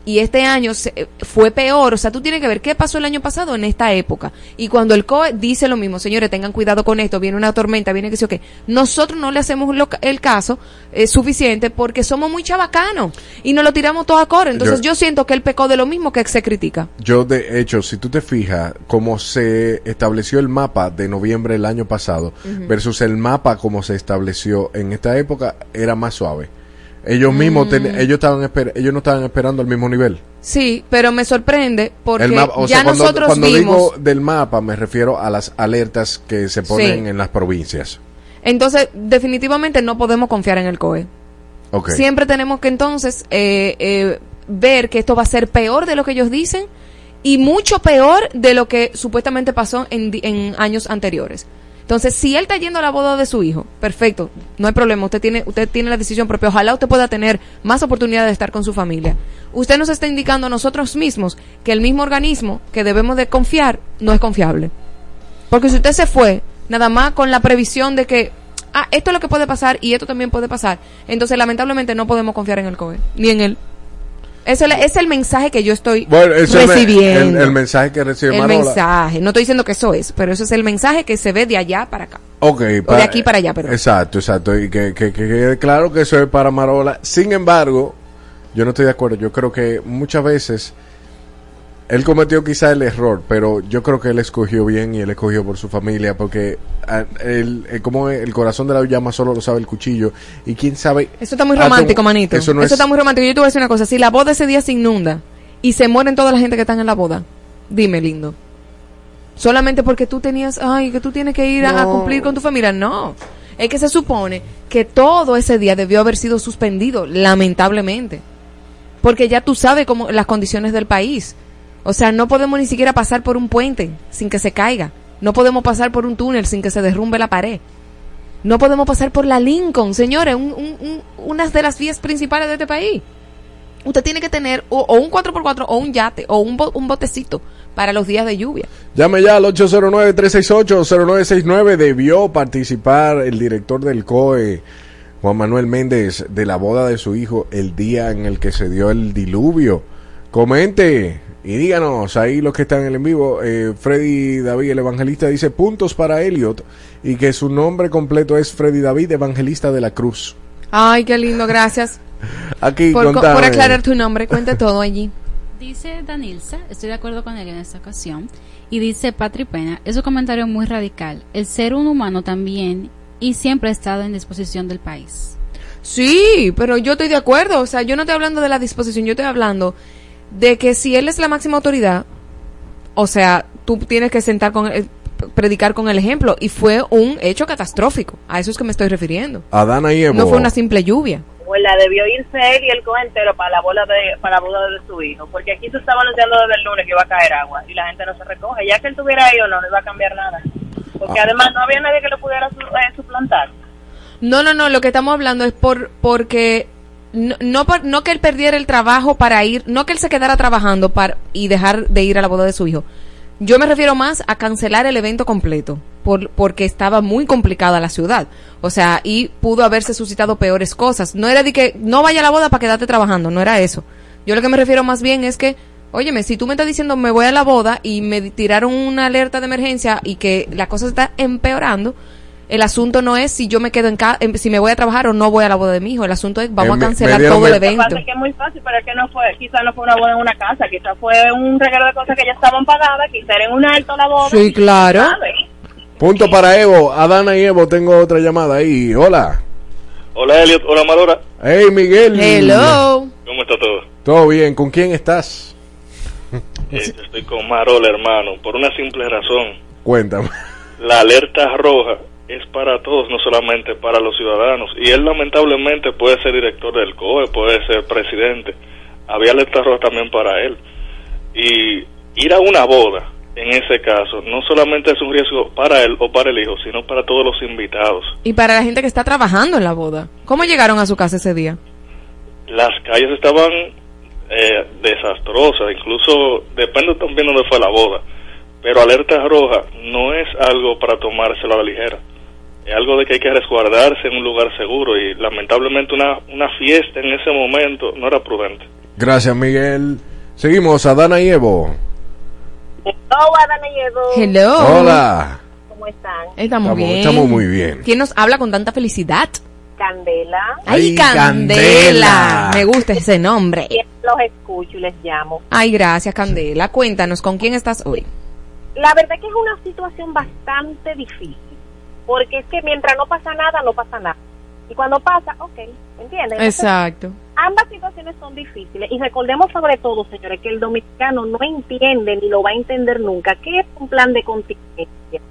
y este año se- eh, fue peor. O sea, tú tienes que ver qué pasó el año pasado en esta época. Y cuando el COE dice lo mismo, señores, tengan cuidado con esto, viene una tormenta, viene que sé yo qué. Nosotros no le hacemos lo el caso eh, suficiente porque somos muy chabacanos y nos lo tiramos todo a coro. Entonces Yo- yo, siento que él pecó de lo mismo que se critica. Yo, de hecho, si tú te fijas cómo se estableció el mapa de noviembre del año pasado versus el mapa como se estableció en esta época, era más suave. Ellos mismos, ten- Mm. ellos, estaban esper- ellos no estaban esperando al mismo nivel. Sí, pero me sorprende porque El mapa- o ya sea, cuando, nosotros cuando vimos. digo del mapa, me refiero a las alertas que se ponen Sí. en las provincias. Entonces, definitivamente no podemos confiar en el COE. Siempre tenemos que entonces eh, eh, ver que esto va a ser peor de lo que ellos dicen y mucho peor de lo que supuestamente pasó en años anteriores. Entonces, si él está yendo a la boda de su hijo, perfecto, no hay problema, usted tiene, usted tiene la decisión propia, ojalá usted pueda tener más oportunidad de estar con su familia. Usted nos está indicando a nosotros mismos que el mismo organismo que debemos de confiar no es confiable. Porque si usted se fue, nada más con la previsión de que, ah, esto es lo que puede pasar y esto también puede pasar, entonces lamentablemente no podemos confiar en el COE, ni en él. Ese es el, mensaje que yo estoy Bueno, eso recibiendo. el, el mensaje que recibe El mensaje. No estoy diciendo que eso es, pero eso es el mensaje que se ve de allá para acá. Ok, O de aquí para allá, perdón. Exacto, exacto. Y que, que, que claro que eso es para Marola. Sin embargo, yo no estoy de acuerdo. Yo creo que muchas veces él cometió quizá el error, pero yo creo que él escogió bien y él escogió por su familia, porque ah, el, el- como el corazón de la llama solo lo sabe el cuchillo. Y quién sabe. Eso está muy romántico, manito. Eso Eso, no es. está muy romántico. Yo te voy a decir una cosa. Si la boda ese día se inunda y se mueren toda la gente que están en la boda, dime, lindo. Solamente porque tú tenías, ay, que tú tienes que ir a- cumplir con tu familia. No. Es que se supone que todo ese día debió haber sido suspendido, lamentablemente. Porque ya tú sabes cómo las condiciones del país. O sea, no podemos ni siquiera pasar por un puente sin que se caiga. No podemos pasar por un túnel sin que se derrumbe la pared. No podemos pasar por la Lincoln, señores, un- un- un- una de las vías principales de este país. Usted tiene que tener o, o un 4x4 o un yate o un, bo- un botecito para los días de lluvia. Llame ya al 809-368-0969. Debió participar el director del COE, Juan Manuel Méndez, de la boda de su hijo el día en el que se dio el diluvio. Comente y díganos ahí los que están en el en vivo. Eh, Freddy David, el evangelista, dice puntos para Elliot y que su nombre completo es Freddy David, evangelista de la cruz. Ay, qué lindo, gracias Aquí por, contame. por aclarar tu nombre. Cuente todo allí. Dice Danilza, estoy de acuerdo con él en esta ocasión, y dice Patri Pena, es un comentario muy radical. El ser un humano también y siempre ha estado en disposición del país. Sí, pero yo estoy de acuerdo. O sea, yo no estoy hablando de la disposición, yo estoy hablando de que si él es la máxima autoridad, o sea, tú tienes que sentar con el- predicar con el ejemplo. Y fue un hecho catastrófico. A eso es que me estoy refiriendo. Adana y Evo. No fue una simple lluvia. Pues la debió irse él y el cojo entero para la boda de para la boda de su hijo, porque aquí se estaba anunciando desde el lunes que iba a caer agua y la gente no se recoge. Ya que él tuviera ahí o no, no iba a cambiar nada. Porque Ah. además no había nadie que lo pudiera su- eh, suplantar. No, no, no, lo que estamos hablando es por porque no, no, no que él perdiera el trabajo para ir, no que él se quedara trabajando para y dejar de ir a la boda de su hijo. Yo me refiero más a cancelar el evento completo, por, porque estaba muy complicada la ciudad. O sea, y pudo haberse suscitado peores cosas. No era de que no vaya a la boda para quedarte trabajando, no era eso. Yo lo que me refiero más bien es que, óyeme, si tú me estás diciendo me voy a la boda y me tiraron una alerta de emergencia y que la cosa está empeorando, el asunto no es si yo me quedo en casa, si me voy a trabajar o no voy a la boda de mi hijo. El asunto es vamos Eh, a cancelar me dieron todo el el- Lo que pasa evento. es que es muy fácil, pero es que no fue, quizás no fue una boda en una casa, quizás fue un regalo de cosas que ya estaban pagadas, quizás era en un alto la boda. Sí, claro. Punto para Evo. Adana y Evo, tengo otra llamada ahí. Hola. Hola, Elliot. Hola, Marora. Hey, Miguel. Hello. ¿Cómo está todo? Todo bien. ¿Con quién estás? Eh, estoy con Marola, hermano, por una simple razón. Cuéntame. La alerta roja es para todos, no solamente para los ciudadanos. Y él lamentablemente puede ser director del COE, puede ser presidente. Había alerta roja también para él. Y ir a una boda, en ese caso, no solamente es un riesgo para él o para el hijo, sino para todos los invitados. Y para la gente que está trabajando en la boda. ¿Cómo llegaron a su casa ese día? Las calles estaban eh, desastrosas, incluso depende también dónde fue la boda. Pero alerta roja no es algo para tomárselo a la ligera. Es algo de que hay que resguardarse en un lugar seguro y lamentablemente una, una fiesta en ese momento no era prudente. Gracias, Miguel. Seguimos a Dana y Evo. Hello, Adana y Evo. Hello. Hola. ¿Cómo están? Estamos, bien. estamos muy bien. ¿Quién nos habla con tanta felicidad? Candela. Ay, Ay, Candela. Candela. Me gusta ese nombre. Los escucho y les llamo. Ay, gracias, Candela. Cuéntanos, ¿con quién estás hoy? La verdad que es una situación bastante difícil, porque es que mientras no pasa nada, no pasa nada. Y cuando pasa, ok, ¿entienden? Entonces, Exacto. ambas situaciones son difíciles y recordemos sobre todo, señores, que el dominicano no entiende ni lo va a entender nunca qué es un plan de contingencia.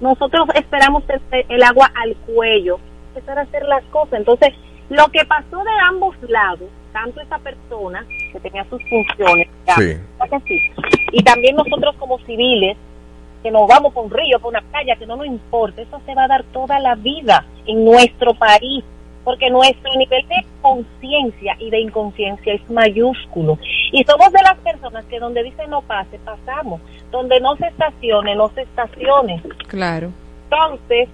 Nosotros esperamos el agua al cuello, empezar a hacer las cosas. Entonces, lo que pasó de ambos lados, tanto esa persona que tenía sus funciones, ya, Sí. ¿verdad que sí? y también nosotros como civiles, que nos vamos por un río, por una playa, que no nos importa, eso se va a dar toda la vida en nuestro país, porque nuestro nivel de conciencia y de inconsciencia es mayúsculo. Y somos de las personas que donde dice no pase, pasamos. Donde no se estacione, no se estacione. Claro. Entonces,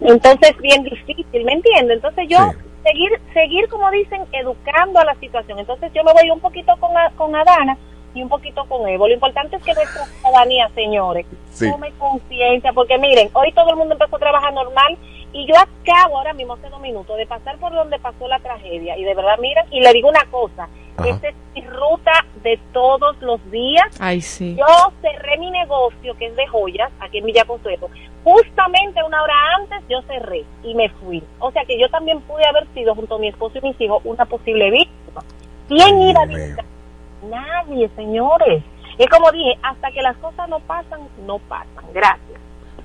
entonces bien difícil, ¿me entiende? Entonces yo seguir, seguir como dicen, educando a la situación. Entonces yo me voy un poquito con, A- con Adana y un poquito con Evo. Lo importante es que nuestra ciudadanía, señores, Sí. tome conciencia, porque miren, hoy todo el mundo empezó a trabajar normal y yo acabo ahora mismo hace dos minutos de pasar por donde pasó la tragedia y de verdad, miren, y le digo una cosa, esta es mi ruta de todos los días. Ay, sí. Yo cerré mi negocio, que es de joyas, aquí en Villa Consuelo. Justamente una hora antes yo cerré y me fui. O sea que yo también pude haber sido, junto a mi esposo y mis hijos, una posible víctima. ¿Quién iba a visitar? Nadie, señores. Es como dije, hasta que las cosas no pasan, no pasan. Gracias.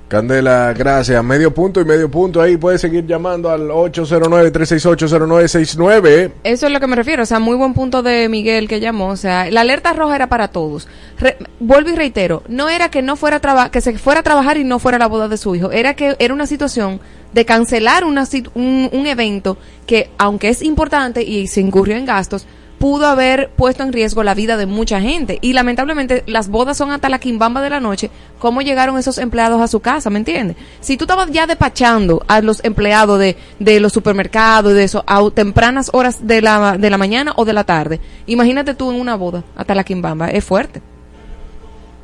Candela, gracias. Medio punto y medio punto ahí. Puedes seguir llamando al 809-368-0969. Eso es lo que me refiero, o sea, muy buen punto de Miguel que llamó, o sea, la alerta roja era para todos. Re- vuelvo y reitero, no era que no fuera a que se fuera a trabajar y no fuera a la boda de su hijo, era que era una situación de cancelar una un evento que aunque es importante y se incurrió en gastos, pudo haber puesto en riesgo la vida de mucha gente. Y lamentablemente las bodas son hasta la quimbamba de la noche. ¿Cómo llegaron esos empleados a su casa? ¿Me entiendes? Si tú estabas ya despachando a los empleados de, de los supermercados y de eso a tempranas horas de la, de la mañana o de la tarde, imagínate tú en una boda hasta la quimbamba. Es fuerte.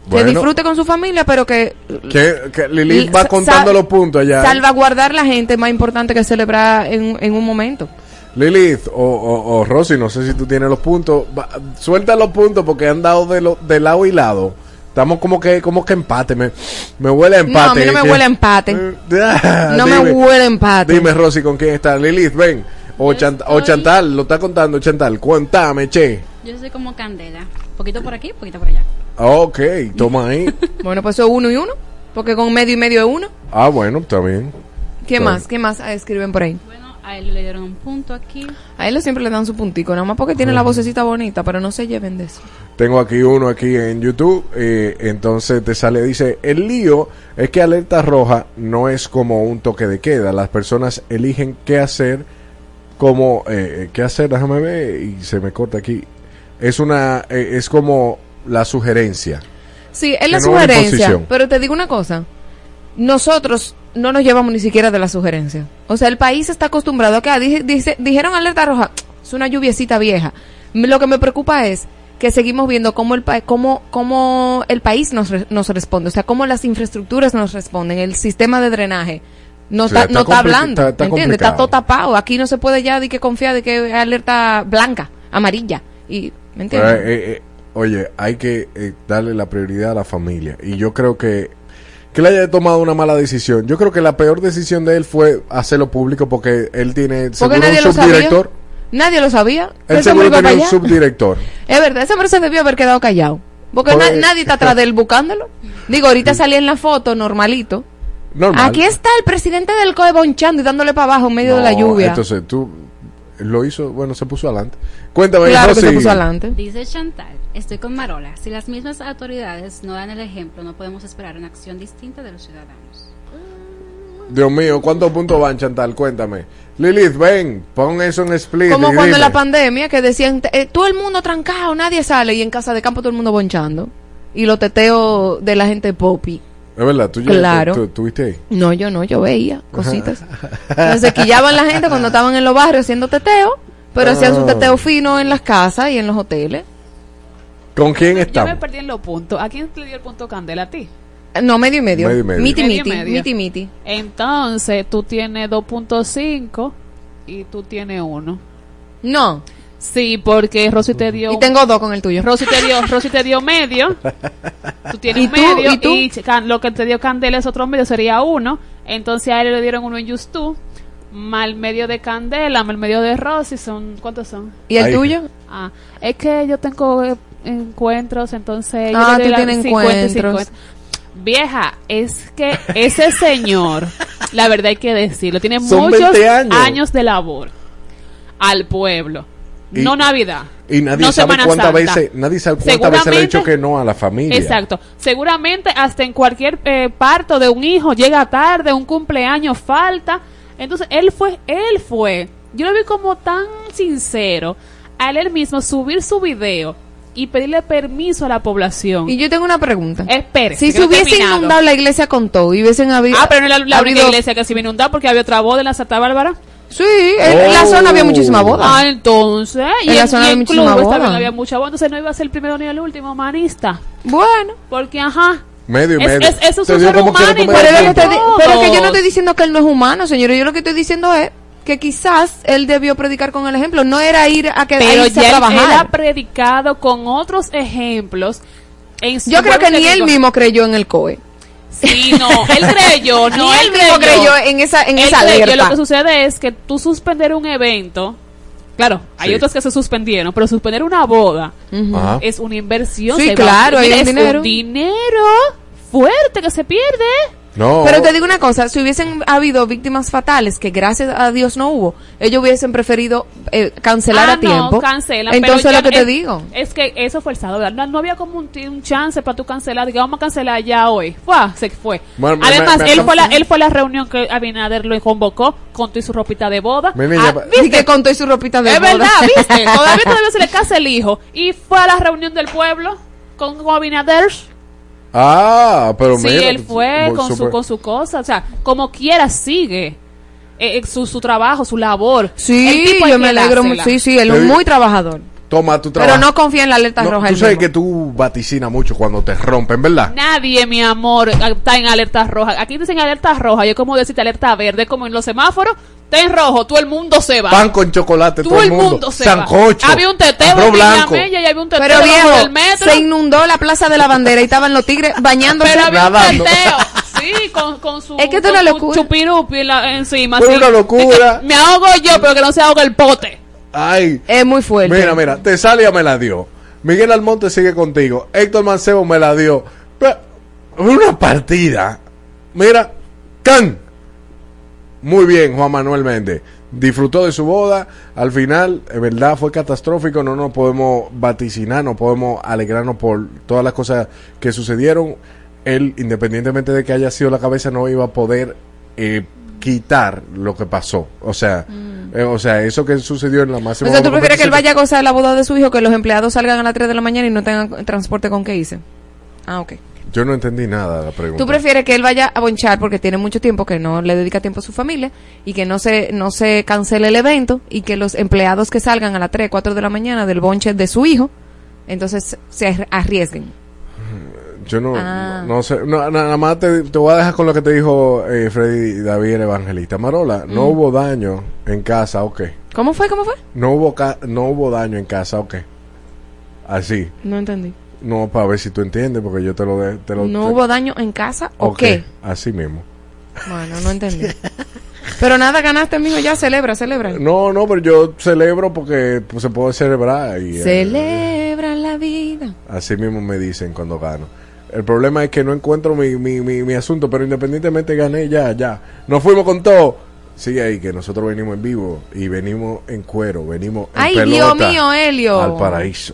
que disfrute con su familia, pero que Que, que Lilith L- va contando los puntos allá. salvaguardar la gente es más importante que celebrar en, en un momento. Lilith o, o, o Rosy, no sé si tú tienes los puntos. Va- suelta los puntos porque han dado de, lo, de lado y lado. Estamos como que como que empate. Me, me huele a No, a empate. mí no me huele a empate. No me huele a empate. Dime, Rosy, ¿con quién está? Lilith, ven. O, Chant- o Chantal, lo está contando Chantal. Cuéntame, che. Yo soy como Candela. Poquito por aquí, poquito por allá. Ok, toma ahí. Bueno, pues eso es uno y uno, porque con medio y medio es uno. ah, bueno, está bien. ¿Qué Está más? ¿Qué más escriben por ahí? Bueno, a él le dieron un punto aquí. A él siempre le dan su puntico, nada más porque tiene la vocecita bonita, pero no se lleven de eso. Tengo aquí uno aquí en YouTube. eh, entonces te sale, dice, el lío es que alerta roja no es como un toque de queda. Las personas eligen qué hacer, como, eh, qué hacer, déjame ver, y se me corta aquí. Es una, eh, es como la sugerencia. Sí, es la no sugerencia, pero te digo una cosa. Nosotros no nos llevamos ni siquiera de la sugerencia. O sea, el país está acostumbrado a que ah, dije- dice- dijeron alerta roja, es una lluviecita vieja. Lo que me preocupa es que seguimos viendo cómo el, pa- cómo, cómo el país nos, re- nos responde, o sea, cómo las infraestructuras nos responden, el sistema de drenaje. No O sea, está, no está hablando, está- está todo tapado. Aquí no se puede ya de que confiar de que alerta blanca, amarilla. Y, ¿Me Pero, entiendes? eh, eh, oye, hay que eh, darle la prioridad a la familia. Y yo creo que que él haya tomado una mala decisión. Yo creo que la peor decisión de él fue hacerlo público porque él tiene seguro un nadie lo sabía. subdirector. Nadie lo sabía. Él seguro tenía un subdirector. Es verdad, ese hombre se debió haber quedado callado. Porque Porque- na- nadie está atrás de él buscándolo. Digo, ahorita salía en la foto normalito. Normal. Aquí está el presidente del COE bonchando y dándole para abajo en medio de la lluvia. Entonces tú lo hizo, bueno, se puso adelante. Cuéntame, claro que Rosy. se puso adelante. Dice Chantal, estoy con Marola. Si las mismas autoridades no dan el ejemplo, no podemos esperar una acción distinta de los ciudadanos. Dios mío, ¿cuántos puntos van, Chantal? Cuéntame. Lilith, ven, pon eso en split. Como cuando en dime. la pandemia que decían, eh, todo el mundo trancado, nadie sale y en casa de campo todo el mundo bonchando. Y los teteos de la gente popi. Es verdad, tú ya Claro. tú- tú- estuviste ahí. No, yo no, yo veía cositas. Entonces quillaban la gente cuando estaban en los barrios haciendo teteo, Pero hacían su Ah. teteo fino en las casas y en los hoteles. ¿Con quién Yo me perdí en los puntos. ¿A quién le dio el punto Candela? ¿A ti? No, medio y medio. Medio y medio. Miti, Medio y miti, medio. miti, miti. Entonces, tú tienes 2.5 y tú tienes 1. No. Sí, porque Rosy te dio... Y tengo dos con el tuyo. Rosy te dio, Rosy te dio medio. Tú tienes ¿Y tú? medio. ¿Y tú? Lo que te dio Candela es otro medio, sería uno. Entonces a él le dieron uno en Just. Más el medio de Candela, más el medio de Rosy, son... ¿Cuántos son? ¿Y el tuyo? Ah, es que yo tengo eh, encuentros, entonces... yo Ah, doy tú tienes 50 y encuentros. 50. Vieja, es que ese señor, la verdad hay que decirlo, tiene Son muchos 20 años. años de labor al pueblo. Y- no Navidad. Y nadie no sabe Semana cuántas Santa. veces, nadie sabe cuántas veces le ha dicho Seguramente- que no a la familia. Exacto. Seguramente hasta en cualquier eh, parto de un hijo llega tarde, un cumpleaños falta. Entonces él fue, él fue. Yo lo vi como tan sincero al él mismo subir su video y pedirle permiso a la población. Y yo tengo una pregunta. Espere. Si se hubiese terminado. inundado la iglesia con todo y hubiesen habido... Ah, pero no es la, la única habido- iglesia que se vino a inundar porque había otra boda en la Santa Bárbara. Sí, en la Oh. zona había muchísima boda. Ah, entonces. Y En la en, zona y había clubes boda. también había mucha boda. Entonces no iba a ser el primero ni el último, manista. Bueno. Porque, ajá. Medio y medio. es- eso es un ser humano y Pero, que pero que yo no estoy diciendo que él no es humano, señores. Yo lo que estoy diciendo es que quizás él debió predicar con el ejemplo. No era ir a, que, a Pero irse a ya él, ha trabajar. predicado con otros ejemplos. En su- Yo creo que y ni él mismo creyó en el COE. Sí, no, él creyó, no, él él mismo creyó en esa, en Él esa creyó. alerta. Lo que sucede es que tú suspender un evento, claro, hay Sí. otros que se suspendieron, pero suspender una boda es una inversión. Sí, claro, hay un es dinero. un dinero fuerte que se pierde. No. Pero te digo una cosa, si hubiesen habido víctimas fatales, que gracias a Dios no hubo, ellos hubiesen preferido eh, cancelar Ah, a tiempo. No, cancelan. Entonces pero lo que te es- digo. Es que eso fue el sábado, ¿verdad? No, no había como un, chance para tú cancelar. Diga, vamos a cancelar ya hoy. Fua, se fue. Bueno, Además, me- me él, fue la, él fue a la reunión que Abinader lo convocó con tu y su ropita de boda. Ah, Y que contó y su ropita de es boda. verdad, ¿viste? Todavía todavía se le casa el hijo. Y fue a la reunión del pueblo con, con Abinader. Ah, pero Sí, mira. él fue muy con su, con su cosa. O sea, como quiera sigue eh, eh, su, su trabajo, su labor. El Sí, yo me alegro dársela. Sí, sí, él es muy trabajador. Toma tu trabajo. Pero no confía en la alerta No, roja. Tú sabes mismo. que tú vaticinas mucho cuando te rompen, ¿verdad? Nadie, mi amor, está en alerta roja. Aquí dicen alerta roja. Yo como decirte alerta verde, como en los semáforos. Está en rojo, todo el mundo se va. Pan con chocolate, todo, todo, el mundo, se Sancocho. va. Había un teteo en blanco. Villamella y había un teteo Pero viejo, del metro. se inundó la plaza de la bandera y estaban los tigres bañándose. Pero había Nadando. un teteo. Sí, con, con su, Es que con es una su chupirupi la- encima. Fue así. una locura. Es que Me ahogo yo, pero que no se ahogue el pote. Ay. Es muy fuerte. Mira, mira, Tesalia me la dio. Miguel Almonte sigue contigo. Héctor Mancebo me la dio. Pero, una partida. Mira, Can. Muy bien, Juan Manuel Méndez. Disfrutó de su boda. Al final, en verdad, fue catastrófico. No nos podemos vaticinar, no podemos alegrarnos por todas las cosas que sucedieron. Él, independientemente de que haya sido la cabeza, no iba a poder eh, quitar lo que pasó. O sea, eh, o sea, eso que sucedió en la O máxima. sea, ¿tú prefieres que él vaya a gozar la boda de su hijo, que los empleados salgan a las 3 de la mañana y no tengan transporte con qué hice? Ah, ok. Yo no entendí nada de la pregunta. ¿Tú prefieres que él vaya a bonchar porque tiene mucho tiempo que no le dedica tiempo a su familia y que no se no se cancele el evento y que los empleados que salgan a las 3, 4 de la mañana del bonche de su hijo, entonces se arri- arriesguen? Yo no, Ah. no, no sé. No, nada más te, te voy a dejar con lo que te dijo eh, Freddy David el Evangelista. Marola, no Mm. hubo daño en casa, ¿o qué? ¿Cómo fue? ¿Cómo fue? No hubo, ca- no hubo daño en casa, ¿o qué? Así. No entendí. No, para ver si tú entiendes, porque yo te lo... De, te lo ¿No te- hubo daño en casa o qué? Así mismo. Bueno, no entendí. Pero nada, ganaste, mijo, ya celebra, celebra. No, no, pero yo celebro porque pues, se puede celebrar y... eh, Celebra la vida. Así mismo me dicen cuando gano. El problema es que no encuentro mi, mi, mi, mi asunto, pero independientemente gané, ya, ya. Nos fuimos con todo. Sigue ahí, que nosotros venimos en vivo y venimos en cuero, venimos en Ay, pelota Dios mío, Helio. al paraíso.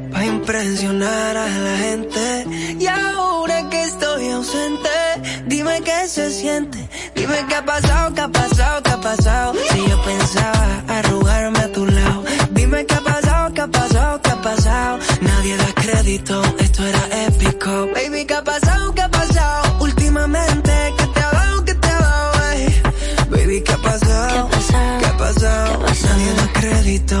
para impresionar a la gente. Y ahora que estoy ausente, dime qué se siente. Dime qué ha pasado, qué ha pasado, qué ha pasado. Si yo pensaba arrugarme a tu lado. Dime qué ha pasado, qué ha pasado, qué ha pasado. Nadie da crédito, esto era épico. Baby, qué ha pasado, qué ha pasado. Últimamente, ¿qué te ha dado, qué te ha dado, ey? Baby, ¿qué ha pasado? ¿Qué ha pasado? Nadie da crédito,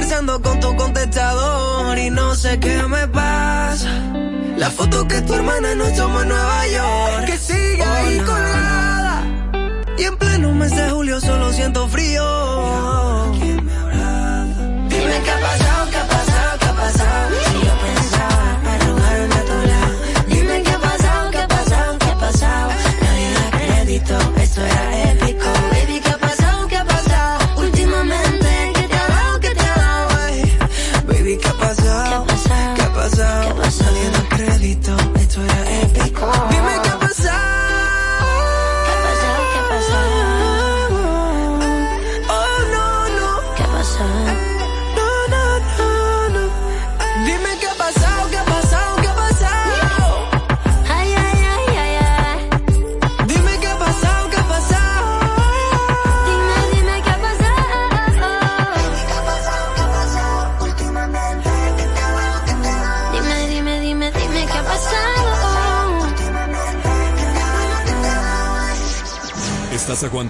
conversando con tu contestador y no sé qué me pasa. La foto que tu hermana nos tomó en Nueva York, que sigue ahí colgada. Y en pleno mes de julio solo siento frío.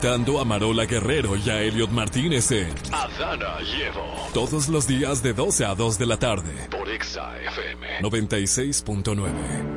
Aguantando a Marola Guerrero y a Elliot Martínez en Adana Llevo. Todos los días de 12 a 2 de la tarde. Por Exa FM 96.9.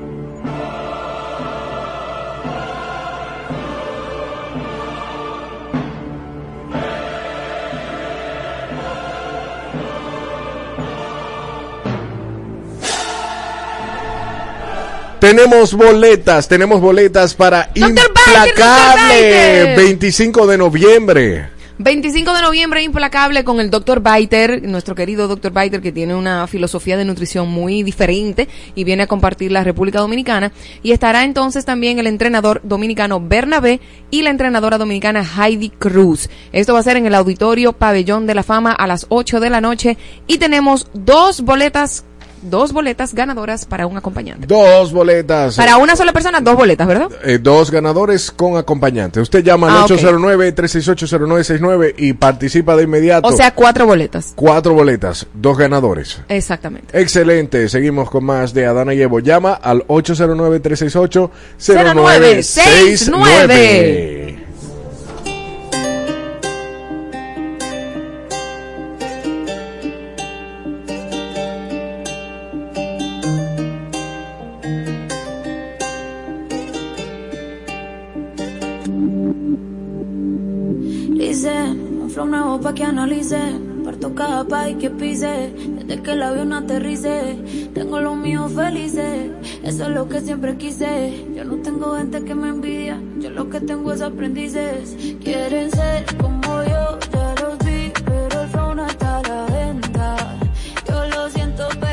Tenemos boletas, tenemos boletas para Implacable, Biter. 25 de noviembre. 25 de noviembre, implacable con el Dr. Biter, nuestro querido Dr. Biter, que tiene una filosofía de nutrición muy diferente y viene a compartir la República Dominicana. Y estará entonces también el entrenador dominicano Bernabé y la entrenadora dominicana Heidi Cruz. Esto va a ser en el Auditorio Pabellón de la Fama a las 8 de la noche. Y tenemos dos boletas, dos boletas ganadoras para un acompañante. Dos boletas. Para una sola persona, dos boletas, ¿verdad? Eh, dos ganadores con acompañante. Usted llama al Ah, ok. 809-368-0969 y participa de inmediato. O sea, cuatro boletas. Cuatro boletas, dos ganadores. Exactamente. Excelente, seguimos con más de Adana y Evo. Llama al 809-368-0969. Pa' que analice. Parto cada país que pise. Desde que el avión aterrice. Tengo los míos felices. Eso es lo que siempre quise. Yo no tengo gente que me envidia. Yo lo que tengo es aprendices. Quieren ser como yo. Ya los vi, pero el flow no está a la venta. Yo lo siento, pero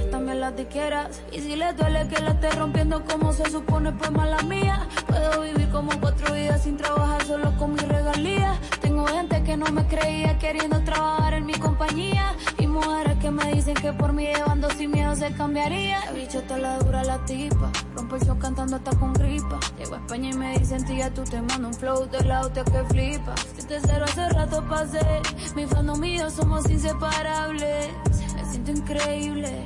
Y si les duele que la esté rompiendo como se supone, pues mala mía. Puedo vivir como cuatro días sin trabajar solo con mi regalía. Tengo gente que no me creía queriendo trabajar en mi compañía. Y mujeres que me dicen que por mí llevando sin miedo se cambiaría. La bicha está la dura la tipa. Rompe el cantando hasta con gripa. Llego a España y me dicen, tía, tú te mando un flow de la hostia que flipa. Si te cero hace rato pasé. Mi fandom y yo somos inseparables. Me siento increíble.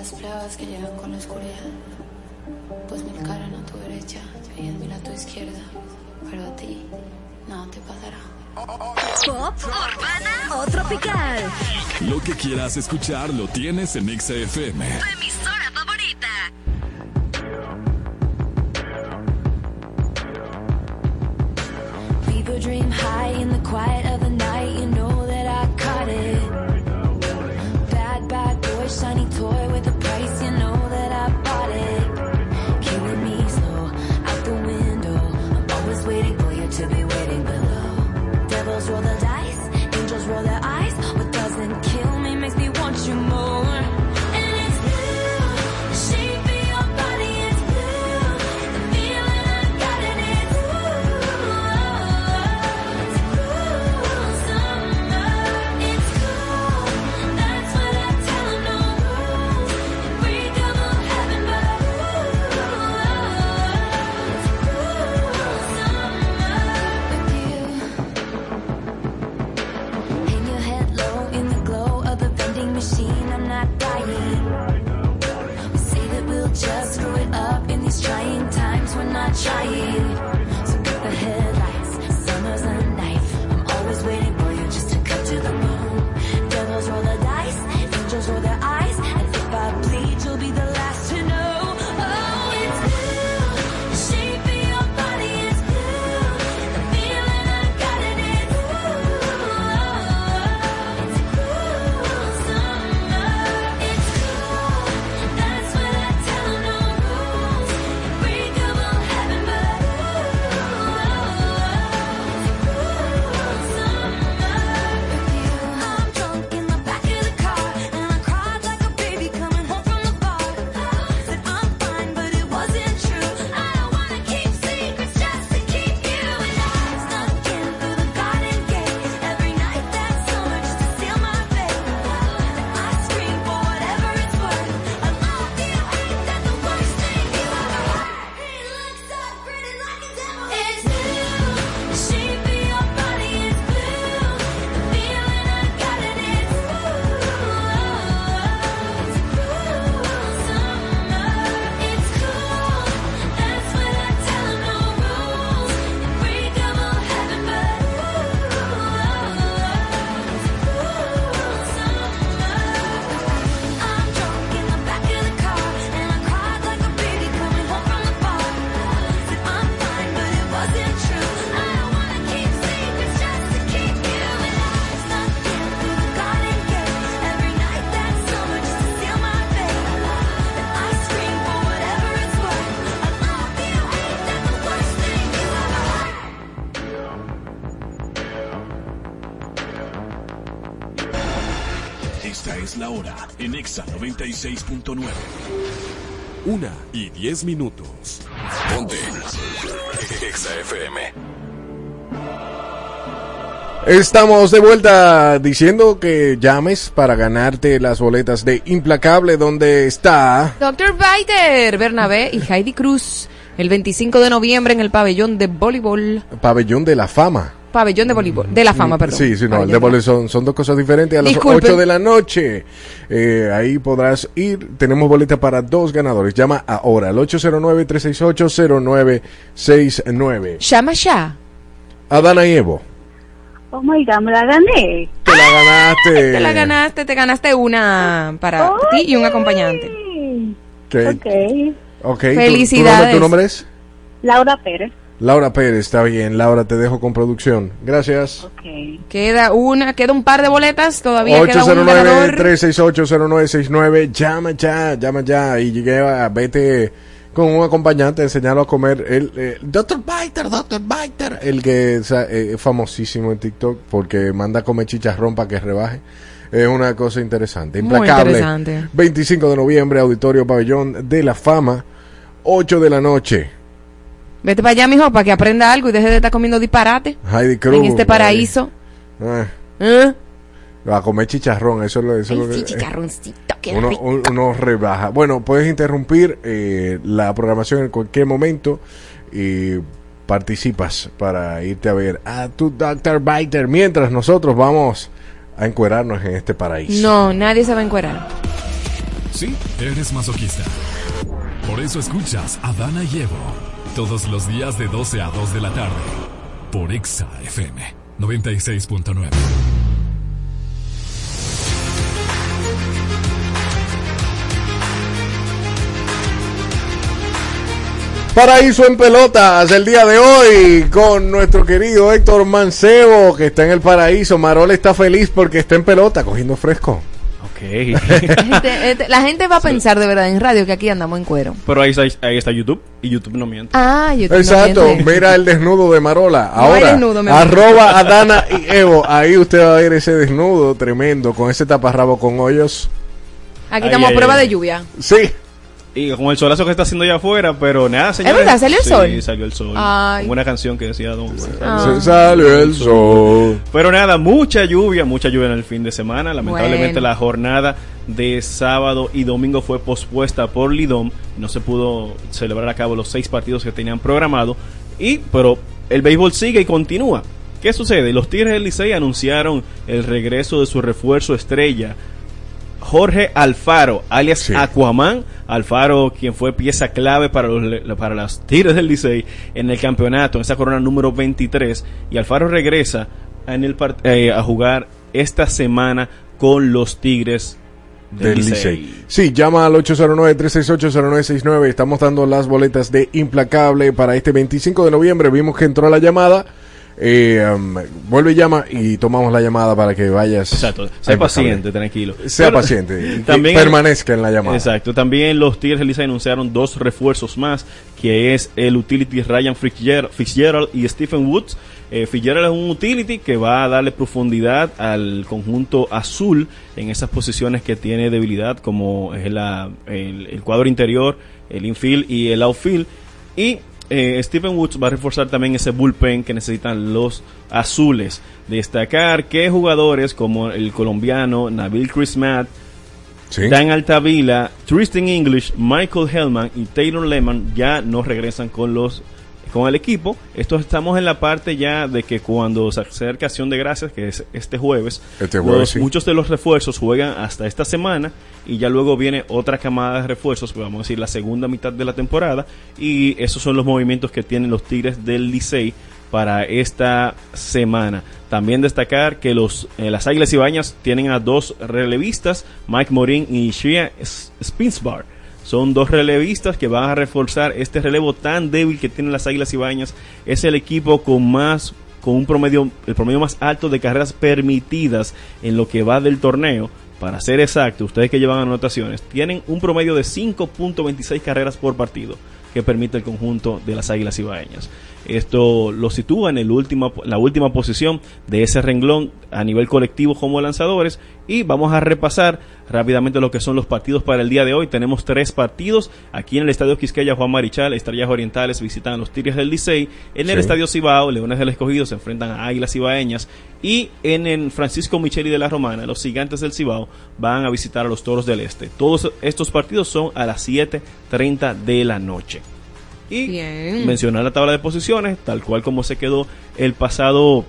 las plagas que llegan con la oscuridad. Pues mil caras a tu derecha y mil a tu izquierda, pero a ti nada te pasará. Pop, urbana o tropical. Lo que quieras escuchar lo tienes en Exa FM. Tu emisora favorita. People dream high in the quiet 96.9. Una y diez minutos. Ponte. Exa FM. Estamos de vuelta diciendo que llames para ganarte las boletas de Implacable, donde está Dr. Biter, Bernabé y Heidi Cruz. El 25 de noviembre en el pabellón de voleibol. Pabellón de la Fama. Pabellón de voleibol. De la fama, perdón. Sí, sí, no, el de voleibol son, son dos cosas diferentes. A las Disculpen. 8 de la noche, eh, ahí podrás ir. Tenemos boleta para dos ganadores. Llama ahora al 809-368-0969. Llama ya. Adana y Evo, Oh my god, me la gané. te la ganaste. Te la ganaste, te ganaste una para ti y un acompañante. ¿Qué? Ok. Ok, ¿tu- Felicidades. ¿Tu, nombre, tu nombre es? Laura Pérez. Laura Pérez, está bien. Laura, te dejo con producción. Gracias. Queda una, queda un par de boletas, todavía queda un ganador. 809-368-0969. Llama ya, llama ya. Y llegué a, vete con un acompañante, enseñarlo a comer. El, eh, Dr. Biter, Dr. Biter. El que eh, es famosísimo en TikTok porque manda a comer chicharrón para que rebaje. Es una cosa interesante. Muy Implacable. interesante. 25 de noviembre, Auditorio Pabellón de la Fama. 8 de la noche. Vete para allá, mijo, para que aprenda algo y deje de estar comiendo disparate Heidi Cruz. en este paraíso. Eh, ¿Eh? a comer chicharrón, eso es lo, eso lo sí, que- chicharroncito, qué uno, rico. un- uno rebaja. Bueno, puedes interrumpir eh, la programación en cualquier momento y participas para irte a ver a tu Dr. Biter mientras nosotros vamos a encuerarnos en este paraíso. No, nadie se va a encuerar. Sí, eres masoquista. Por eso escuchas a Dana y Evo todos los días de 12 a 2 de la tarde por Exa FM 96.9. Paraíso en pelotas el día de hoy con nuestro querido Héctor Mancebo que está en el paraíso. Marol está feliz porque está en pelota cogiendo fresco. Ok. La gente, este, la gente va a pensar de verdad en radio que aquí andamos en cuero. Pero ahí está, ahí está YouTube y YouTube no miente. Ah, yo tengo Exacto, gente. mira el desnudo de Marola. No hay Ahora, desnudo, mi amor. arroba Adana y Evo. Ahí usted va a ver ese desnudo tremendo con ese taparrabo con hoyos. Aquí Ay, estamos ay, a prueba ay. de lluvia. Sí. Y con el solazo que está haciendo allá afuera, pero nada, señores. verdad? ¿Salió el Sí, sol? salió el sol. Ay. Una canción que decía Don Juan. Ah. Se salió el sol. Pero nada, mucha lluvia, mucha lluvia en el fin de semana. Lamentablemente Bueno. la jornada de sábado y domingo fue pospuesta por Lidom. No se pudo celebrar a cabo los seis partidos que tenían programado. Y, pero el béisbol sigue y continúa. ¿Qué sucede? Los Tigres del Licey anunciaron el regreso de su refuerzo estrella, Jorge Alfaro, alias Aquaman. Alfaro, quien fue pieza clave para los, para los Tigres del Licey en el campeonato, en esa corona número 23. Y Alfaro regresa en el part- eh, a jugar esta semana con los Tigres del. Licey. Sí, llama al 809-368-0969. Estamos dando las boletas de Implacable para este 25 de noviembre. Vimos que entró la llamada. Eh, um, vuelve y llama y tomamos la llamada para que vayas. Exacto. a Sé Implacable. paciente, tranquilo. Sea paciente. que también- permanezca en la llamada. Exacto. También los Tigres Licey anunciaron dos refuerzos más, que es el utility Ryan Fitzgerald, Fitzgerald y Stephen Woods. Eh, Fitzgerald es un utility que va a darle profundidad al conjunto azul en esas posiciones que tiene debilidad, como es la- el, el cuadro interior, el infield y el outfield. Y eh, Stephen Woods va a reforzar también ese bullpen que necesitan los azules. Destacar que jugadores como el colombiano Nabil Chrismat, Dan Altavila, Tristan English, Michael Hellman y Taylor Lehman ya no regresan con los con el equipo. Esto estamos en la parte ya de que cuando se acerca Acción de Gracias, que es este jueves, Este jueves, los- sí. muchos de los refuerzos juegan hasta esta semana y ya luego viene otra camada de refuerzos, vamos a decir la segunda mitad de la temporada y esos son los movimientos que tienen los Tigres del Licey para esta semana. También destacar que los eh, las Águilas Ibañas tienen a dos relevistas, Mike Morin y Shia Spinsbar. Son dos relevistas que van a reforzar este relevo tan débil que tienen las Águilas Ibañas. Es el equipo con más con un promedio el promedio más alto de carreras permitidas en lo que va del torneo. Para ser exacto, ustedes que llevan anotaciones, tienen un promedio de 5.26 carreras por partido que permite el conjunto de las Águilas Ibaeñas. Esto lo sitúa en el último, la última posición de ese renglón a nivel colectivo como lanzadores Y vamos a repasar rápidamente lo que son los partidos para el día de hoy. Tenemos tres partidos. Aquí en el Estadio Quisqueya, Juan Marichal, Estrellas Orientales visitan a los Tigres del Licey. En el Sí. Estadio Cibao, Leones del Escogido se enfrentan a Águilas Cibaeñas. Y en el Francisco Micheli de la Romana, los Gigantes del Cibao van a visitar a los Toros del Este. Todos estos partidos son a las 7.30 de la noche. Y Bien. mencionar la tabla de posiciones, tal cual como se quedó el pasado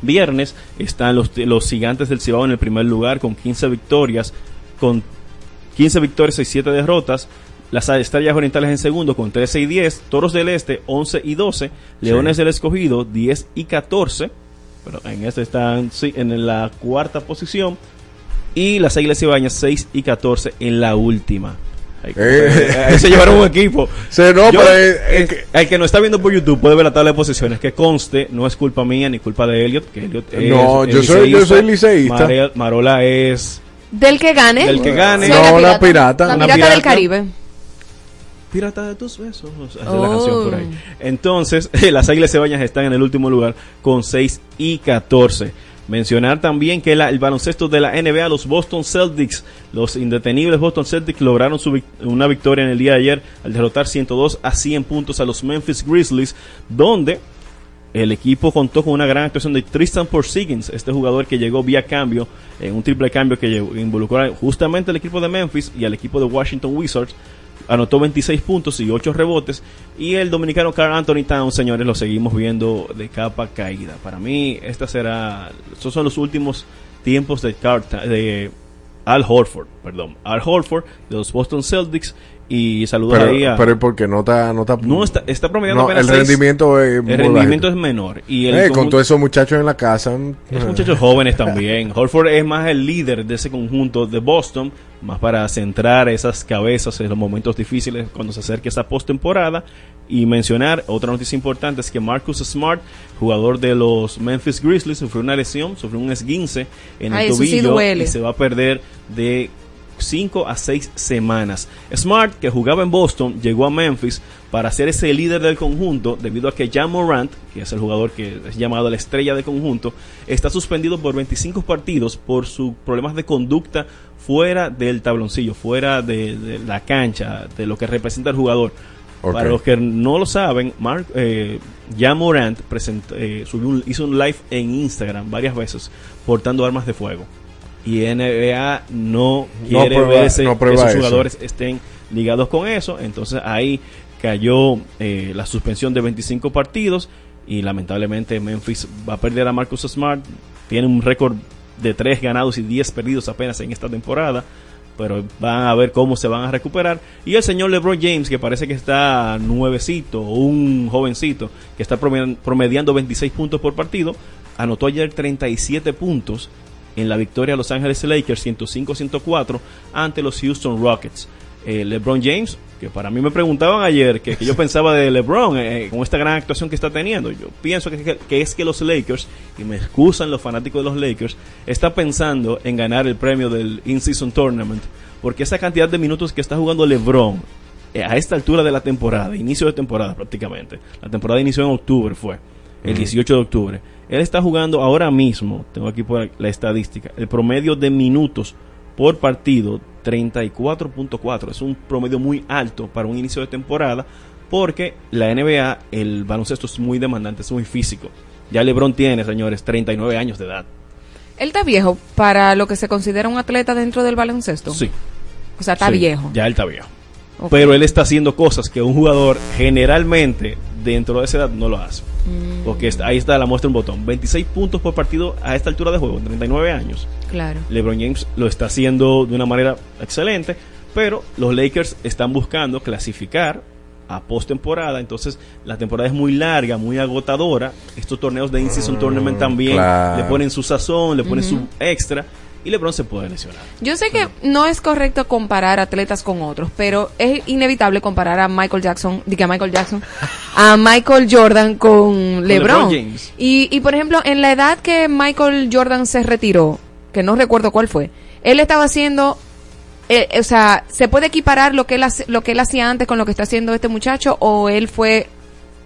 viernes, están los, los gigantes del Cibao en el primer lugar con 15 victorias, con 15 victorias y 7 derrotas. Las estrellas orientales en segundo con 13 y 10, Toros del Este 11 y 12, Leones del Escogido 10 y 14, pero en este están sí, en la cuarta posición, y las Águilas Cibañas 6 y 14 en la última. Ahí, Eh. ahí se llevaron un equipo. Sí, no, Yo- pero es- el, el que no está viendo por YouTube puede ver la tabla de posiciones. Que conste, no es culpa mía ni culpa de Elliot. Que Elliot es No, yo soy- yo soy liceísta. Mare- Marola es Del que gane. Del que gane. La No, una pirata. La Una pirata del pirata. Caribe. Pirata de tus besos. Esa es la Oh. canción por ahí. Entonces, las Águilas Cebañas están en el último lugar con 6 y 14. Mencionar también que la- el baloncesto de la NBA, los Boston Celtics, los indetenibles Boston Celtics lograron su una victoria en el día de ayer al derrotar 102 a 100 puntos a los Memphis Grizzlies, donde el equipo contó con una gran actuación de Tristan Porzingis, este jugador que llegó vía cambio, en un triple cambio que involucró justamente al equipo de Memphis y al equipo de Washington Wizards. Anotó 26 puntos y 8 rebotes. Y el dominicano Carl Anthony Towns, señores, lo seguimos viendo de capa caída. Para mí, esta será. Estos son los últimos tiempos de, Carl de Al Horford, perdón. Al Horford de los Boston Celtics. Y saludos Pero, ahí a. pero porque no está, no está, no está, está promediando no, apenas el seis. rendimiento es El rendimiento bajito. es menor. Y el Eh, con todos esos muchachos en la casa. es eh. muchachos jóvenes también. Horford es más el líder de ese conjunto de Boston, más para centrar esas cabezas en los momentos difíciles cuando se acerque esa postemporada. Y mencionar otra noticia importante es que Marcus Smart, jugador de los Memphis Grizzlies, sufrió una lesión, sufrió un esguince en Ay, el sí tobillo duele. y se va a perder de 5 a 6 semanas. Smart, que jugaba en Boston, llegó a Memphis para ser ese líder del conjunto debido a que Jan Morant, que es el jugador que es llamado la estrella del conjunto, está suspendido por 25 partidos por sus problemas de conducta fuera del tabloncillo, fuera de, de la cancha, de lo que representa el jugador. Para los que no lo saben, Mark, eh, Jan Morant presentó, eh, subió un- hizo un live en Instagram varias veces portando armas de fuego. Y NBA no quiere prueba- ver ese- no que eso. jugadores estén ligados con eso. Entonces ahí cayó eh, la suspensión de 25 partidos y lamentablemente Memphis va a perder a Marcus Smart. Tiene un récord de 3 ganados y 10 perdidos apenas en esta temporada. Pero van a ver cómo se van a recuperar. Y el señor LeBron James, que parece que está nuevecito, un jovencito, que está promediando, promediando 26 puntos por partido, anotó ayer 37 puntos en la victoria de Los Ángeles Lakers 105-104 ante los Houston Rockets. Eh, LeBron James, que para mí me preguntaban ayer que, que yo pensaba de LeBron eh, con esta gran actuación que está teniendo. Yo pienso que, que- que es que los Lakers, y me excusan los fanáticos de los Lakers, está pensando en ganar el premio del In-Season Tournament, porque esa cantidad de minutos que está jugando LeBron eh, a esta altura de la temporada, inicio de temporada prácticamente, la temporada inició en octubre fue, el 18 de octubre. Él está jugando ahora mismo, tengo aquí por la estadística, el promedio de minutos por partido 34.4. Es un promedio muy alto para un inicio de temporada porque la NBA, el baloncesto es muy demandante, es muy físico. Ya LeBron tiene, señores, 39 años de edad. Él está viejo para lo que se considera un atleta dentro del baloncesto. Sí. O sea, está Sí, viejo. Ya él está viejo. Pero él está haciendo cosas que un jugador generalmente dentro de esa edad no lo hace. Mm, Porque está- ahí está la muestra un botón. 26 puntos por partido a esta altura de juego, en 39 años. claro. LeBron James lo está haciendo de una manera excelente, pero los Lakers están buscando clasificar a postemporada, entonces la temporada es muy larga, muy agotadora. Estos torneos de in-season tournament también claro. le ponen su sazón, le ponen su extra y LeBron se puede lesionar. Yo sé que no es correcto comparar atletas con otros, pero es inevitable comparar a Michael Jackson, diga Michael Jackson, a Michael Jordan con LeBron. LeBron James. Y, y por ejemplo, en la edad que Michael Jordan se retiró, que no recuerdo cuál fue, él estaba haciendo, eh, o sea, ¿se puede equiparar lo que, él hace- lo que él hacía antes con lo que está haciendo este muchacho o él fue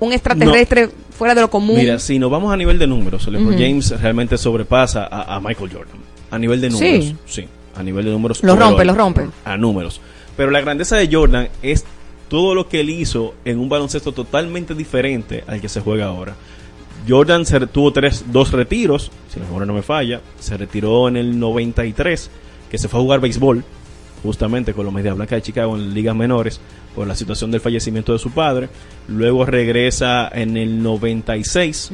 un extraterrestre fuera de lo común? Mira, si nos vamos a nivel de números, LeBron. James realmente sobrepasa a, a Michael Jordan. A nivel de números. Sí, a nivel de números. Lo rompe, overall. lo rompe. A números. Pero la grandeza de Jordan es todo lo que él hizo en un baloncesto totalmente diferente al que se juega ahora. Jordan se tuvo tres, dos retiros, si la memoria no me falla. Se retiró en el 93, que se fue a jugar béisbol, justamente con los Media Blanca de Chicago en ligas menores, por la situación del fallecimiento de su padre. Luego regresa en el 96,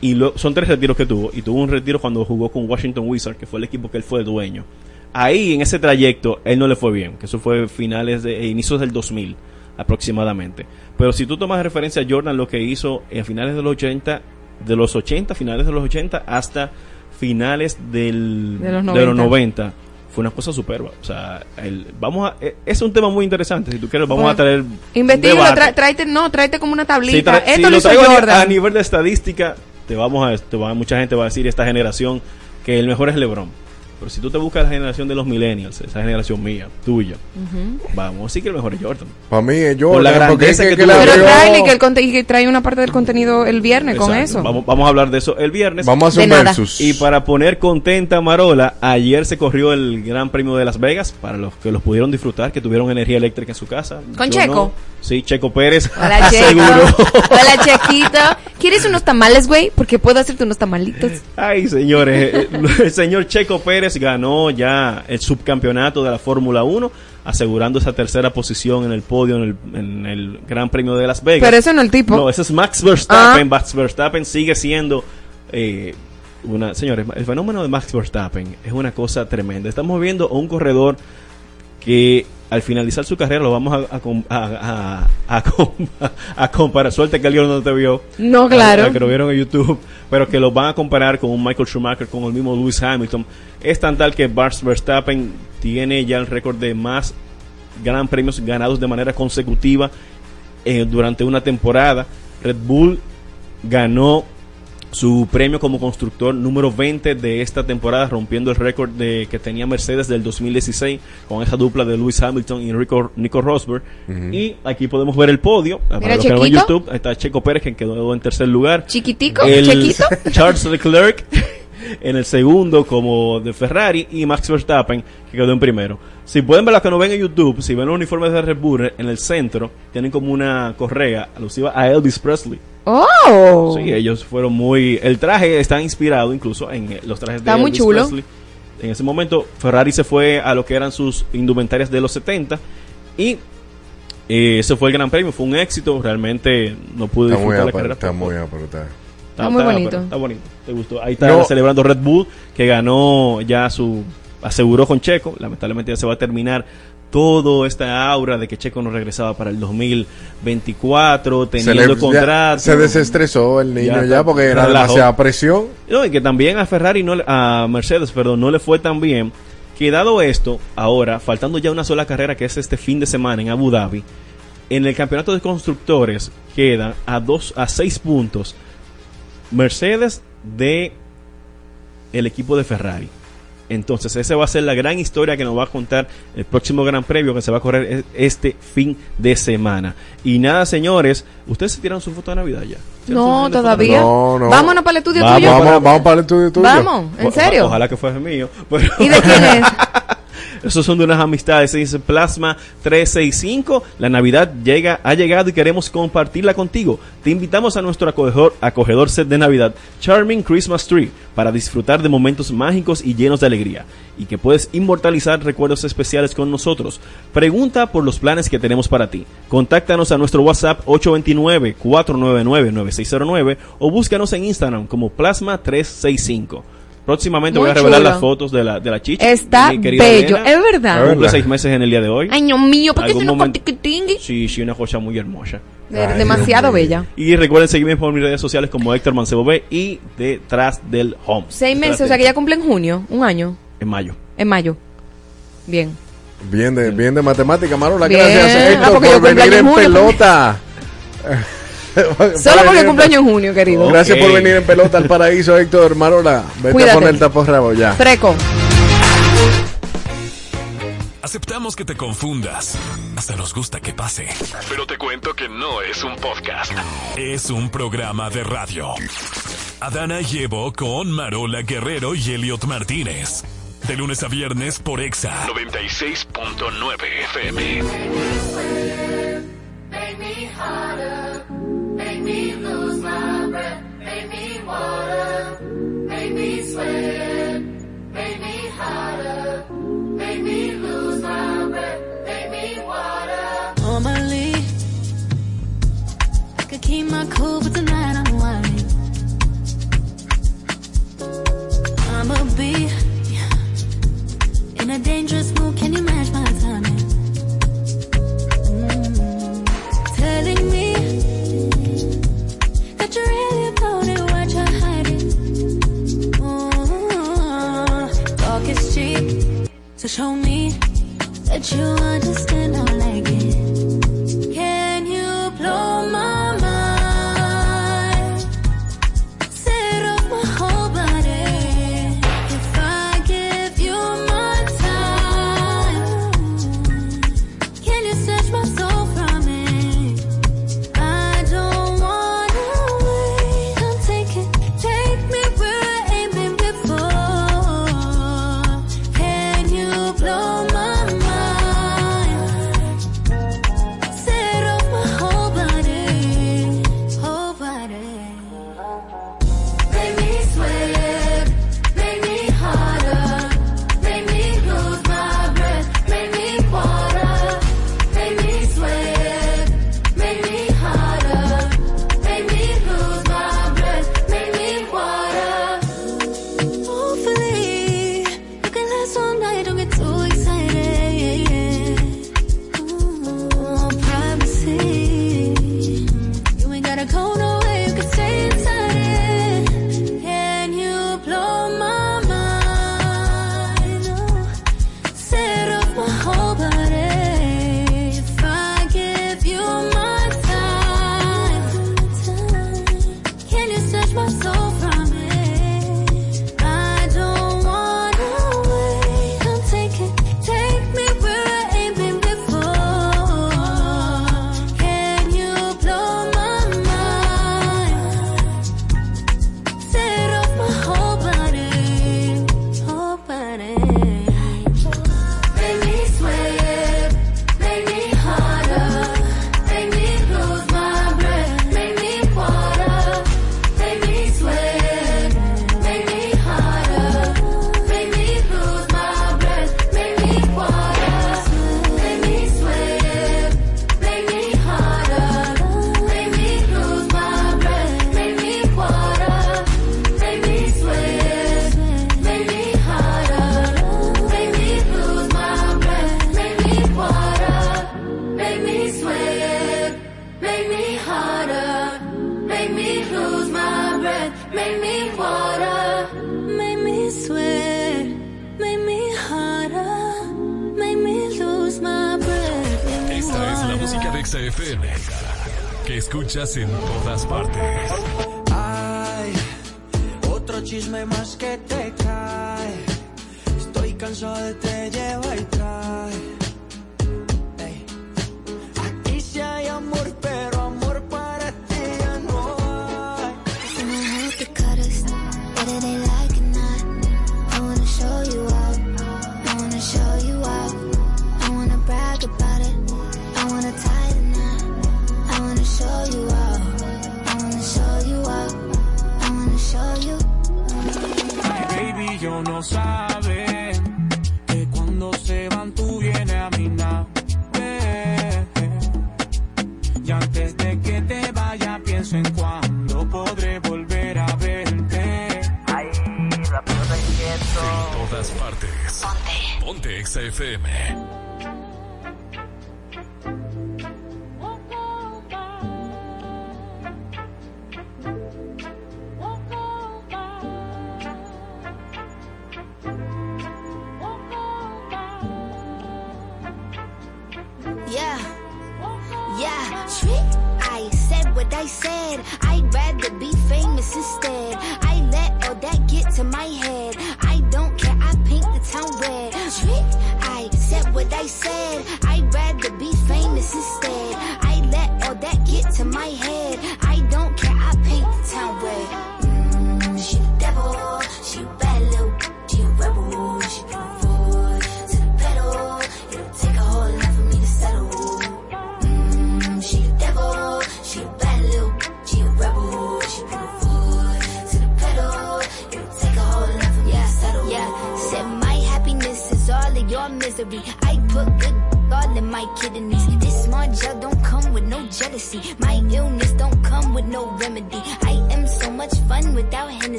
y lo- son tres retiros que tuvo. Y tuvo un retiro cuando jugó con Washington Wizards, que fue el equipo que él fue dueño. Ahí, en ese trayecto, él no le fue bien, que eso fue finales de eh, inicios del 2000 aproximadamente. Pero si tú tomas referencia a Jordan, lo que hizo en finales de los 80, de los 80, finales de los 80 hasta finales del, De los de 90. 90, fue una cosa superba. O sea, el- vamos a, eh, es un tema muy interesante. Si tú quieres, vamos Bueno, a traer. Investígalo, tráete, no, tráete como una tablita. tra- si Esto lo lo hizo Jordan. a nivel de estadística, te vamos a, te va- mucha gente va a decir esta generación que el mejor es LeBron. Pero si tú te buscas la generación de los millennials, esa generación mía, tuya, Ujú. vamos a decir que el mejor es Jordan. Para mí es Por la Jordan, porque es grandeza que, que que le Pero tráele que, el conte- y que trae una parte del contenido el viernes con eso. Vamos, vamos a hablar de eso el viernes. Vamos a hacer De un nada. versus. Y para poner contenta a Marola, ayer se corrió el Gran Premio de Las Vegas para los que los pudieron disfrutar, que tuvieron energía eléctrica en su casa. ¿Con Yo Checo? no. Sí, Checo Pérez. Hola, Checo. Hola, Chequito. ¿Quieres unos tamales, güey? Porque puedo hacerte unos tamalitos. Ay, señores, eh, el señor Checo Pérez ganó ya el subcampeonato de la Fórmula 1, asegurando esa tercera posición en el podio en el, en el Gran Premio de Las Vegas. Pero ese no es el tipo. No, ese es Max Verstappen. Ah. Max Verstappen sigue siendo eh, una. Señores, el fenómeno de Max Verstappen es una cosa tremenda. Estamos viendo a un corredor que al finalizar su carrera lo vamos a, a, a, a- a com- a comparar. Suerte que alguien no te vio. No, claro. Que lo vieron en YouTube. Pero que lo van a comparar con un Michael Schumacher, con el mismo Lewis Hamilton. Es tan tal que Max Verstappen tiene ya el récord de más gran premios ganados de manera consecutiva eh, durante una temporada. Red Bull ganó su premio como constructor número 20 de esta temporada, rompiendo el récord de que tenía Mercedes del 2016 con esa dupla de Lewis Hamilton y Rico, Nico Rosberg. Y aquí podemos ver el podio. Para los que no ven Chequito. YouTube, ahí está Checo Pérez que quedó en tercer lugar. Chiquitico, El chiquito. Charles Leclerc en el segundo como de Ferrari y Max Verstappen que quedó en primero. Si pueden ver los que no ven en YouTube, si ven los uniformes de Red Bull en el centro, tienen como una correa alusiva a Elvis Presley. Oh. Sí, ellos fueron muy... El traje está inspirado incluso en eh, los trajes de Está muy Elvis chulo. Presley. En ese momento Ferrari se fue a lo que eran sus indumentarias de los 70 y eh, ese fue el gran premio, fue un éxito, realmente no pude Está muy disfrutar la carrera. Está muy. Está muy bonito. Está bonito, te gustó. Ahí está No. celebrando Red Bull, que ganó ya su. Aseguró con Checo. Lamentablemente ya se va a terminar todo esta aura de que Checo no regresaba para el 2024, Se, teniendo le- el contrato. ya se desestresó el niño Ya porque era relajó. demasiada presión. No, y que también a Ferrari, no, le- a Mercedes, perdón, no le fue tan bien. Que dado esto, ahora, faltando ya una sola carrera, que es este fin de semana en Abu Dhabi, en el campeonato de constructores queda a dos, a seis puntos Mercedes de el equipo de Ferrari. Entonces, esa va a ser la gran historia que nos va a contar el próximo Gran Premio que se va a correr e- este fin de semana. Y nada, señores, ustedes se tiraron su foto de Navidad ya. ¿Tiraron su No, todavía. No, no. Vámonos para el estudio Vamos, tuyo. Vamos, vamos para el estudio tuyo. Vamos, ¿en O- serio? ojalá que fuese mío. pero- ¿Y de quién es? Esos son de unas amistades. Se dice Plasma 365. La Navidad llega, ha llegado y queremos compartirla contigo. Te invitamos a nuestro acogedor, acogedor set de Navidad, Charming Christmas Tree, para disfrutar de momentos mágicos y llenos de alegría. Y que puedes inmortalizar recuerdos especiales con nosotros. Pregunta por los planes que tenemos para ti. Contáctanos a nuestro WhatsApp 829-499-9609 o búscanos en Instagram como Plasma 365. Próximamente Muy voy a revelar chulo. las fotos de la, de la chicha. Está bello, Elena. es verdad. Cumple seis meses en el día de hoy. Ay, Dios mío, ¿por qué se lo? Sí, sí, una cosa muy hermosa. De- Ay, Demasiado bella. Y recuerden seguirme por mis redes sociales como Héctor Mancebo B y detrás del home. Seis meses, o sea que ya cumple en junio, un año, En mayo. en mayo. Bien. Bien de, bien de matemática, Marola. Bien. Gracias, Ah, Héctor, yo por venir en en junio. pelota. Solo porque cumpleaños en junio, querido. Oh, Gracias por venir en pelota al paraíso, Héctor Marola. Vete Cuídate. a poner el taporrabo ya. Freco. Aceptamos que te confundas. Hasta nos gusta que pase. Pero te cuento que no es un podcast. Es un programa de radio. Adana llevo con Marola Guerrero y Elliot Martínez. De lunes a viernes por Exa 96.9 FM. me lose my breath, me water, me sweat, me hotter, me lose my breath, me water. Normally, I could keep my cool, but tonight I'm whining. I'm a in a dangerous mood, can you? So show me that you understand I like it.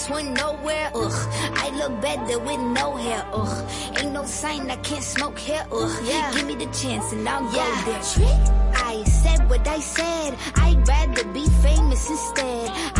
this went nowhere, ugh. I look better with no hair, ugh. Ain't no sign I can't smoke here, ugh. Yeah. Give me the chance and I'll yeah. go there. Trick? I said what I said. I'd rather be famous instead. I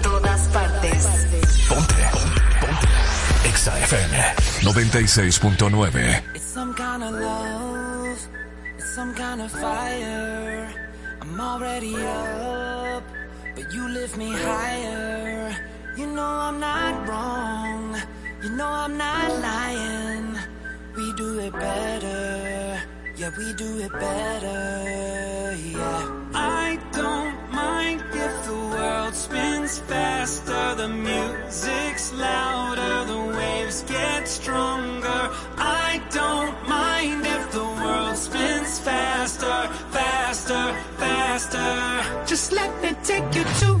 Exa FM 96.9. Some kind of fire. I'm already up, but you lift me higher. You know I'm not wrong, you know I'm not lying. We do it better, yeah, we do it better, yeah. I don't mind if the world spins faster, the music's louder, the years get stronger. I don't mind if the world spins faster, faster, faster. Just let me take you to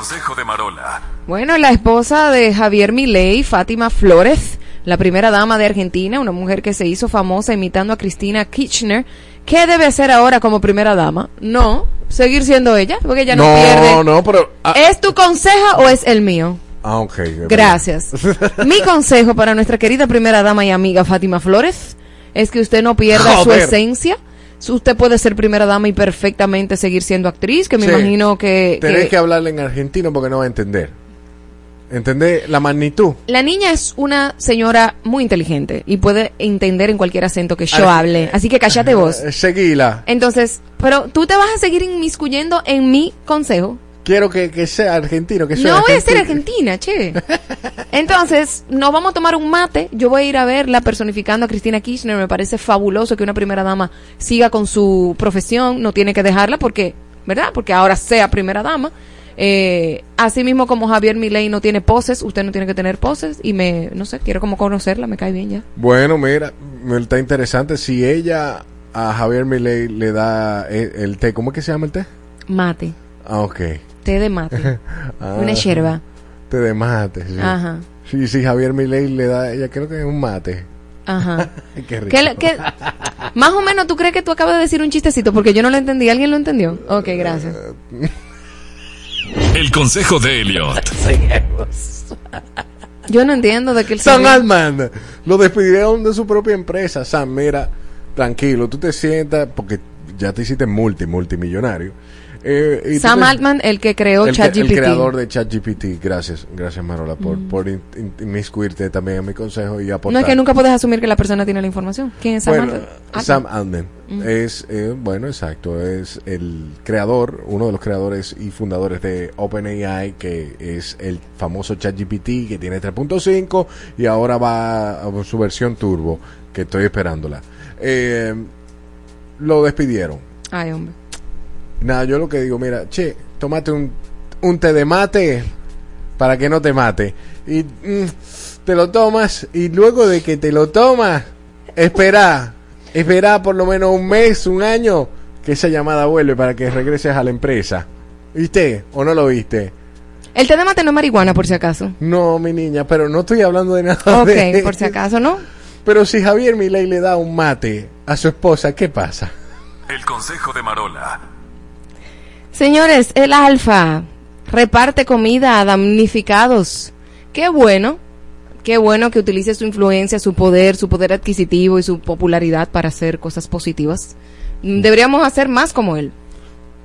Consejo de Marola. Bueno, la esposa de Javier Milei, Fátima Flores, la primera dama de Argentina, una mujer que se hizo famosa imitando a Cristina Kirchner, ¿qué debe hacer ahora como primera dama? No, seguir siendo ella, porque ella no, No, pierde. no, pero. ah, ¿Es tu consejo o es el mío? ah, ok. Gracias. Mi consejo para nuestra querida primera dama y amiga Fátima Flores es que usted no pierda su esencia. Usted puede ser primera dama y perfectamente seguir siendo actriz, que me Sí. imagino que, Tenés que- que hablarle en argentino porque no va a entender. ¿Entendés la magnitud? La niña es una señora muy inteligente y puede entender en cualquier acento que yo Ar- hable. Así que cállate vos. Eh, Seguila. Entonces, pero tú te vas a seguir inmiscuyendo en mi consejo. Quiero que, que sea argentino, que sea No voy a ser argentina, che. Entonces, nos vamos a tomar un mate. Yo voy a ir a verla personificando a Cristina Kirchner. Me parece fabuloso que una primera dama siga con su profesión. No tiene que dejarla porque, ¿verdad? Porque ahora sea primera dama. Eh, así mismo como Javier Milei no tiene poses, usted no tiene que tener poses. Y me, no sé, quiero como conocerla, me cae bien ya. Bueno, mira, está interesante. Si ella a Javier Milei le da el, el té, ¿cómo es que se llama el té? Mate. Ah, ok. Té de mate. Ah, Una yerba. Té de mate, sí. Ajá. Sí, sí, Javier Milei le da ella, creo que es un mate. Ajá. Qué rico. ¿Qué le- qué- más o menos, ¿tú crees que tú acabas de decir un chistecito? Porque yo no lo entendí. ¿Alguien lo entendió? Ok, gracias. El consejo de Elliot. Yo no entiendo de qué el Sam Altman lo despidieron de su propia empresa. Sam, mira, tranquilo, tú te sientas porque ya te hiciste multi, multimillonario. Eh, Sam Altman, el que creó ChatGPT. el creador de ChatGPT. Gracias, gracias Marola por, Mm. por in- in- inmiscuirte también en mi consejo y aportar. No es que nunca puedes asumir que la persona tiene la información. ¿Quién es Sam Bueno? Altman. Sam Altman Mm. es, eh, bueno, exacto, es el creador, uno de los creadores y fundadores de OpenAI, que es el famoso ChatGPT, que tiene 3.5 y ahora va a su versión turbo, que estoy esperándola. Eh, lo despidieron. Ay, hombre. Nada, yo lo que digo, mira, che, tómate un, un té de mate para que no te mate. Y mm, te lo tomas y luego de que te lo tomas, espera, espera por lo menos un mes, un año, que esa llamada vuelve para que regreses a la empresa. ¿Viste? ¿O no lo viste? El té de mate no es marihuana, por si acaso. No, mi niña, pero no estoy hablando de nada Ok, de por si acaso, ¿no? Pero si Javier Milei le da un mate a su esposa, ¿qué pasa? El consejo de Marola. Señores, el Alfa reparte comida a damnificados. Qué bueno, qué bueno que utilice su influencia, su poder, su poder adquisitivo y su popularidad para hacer cosas positivas. Mm, Deberíamos hacer más como él.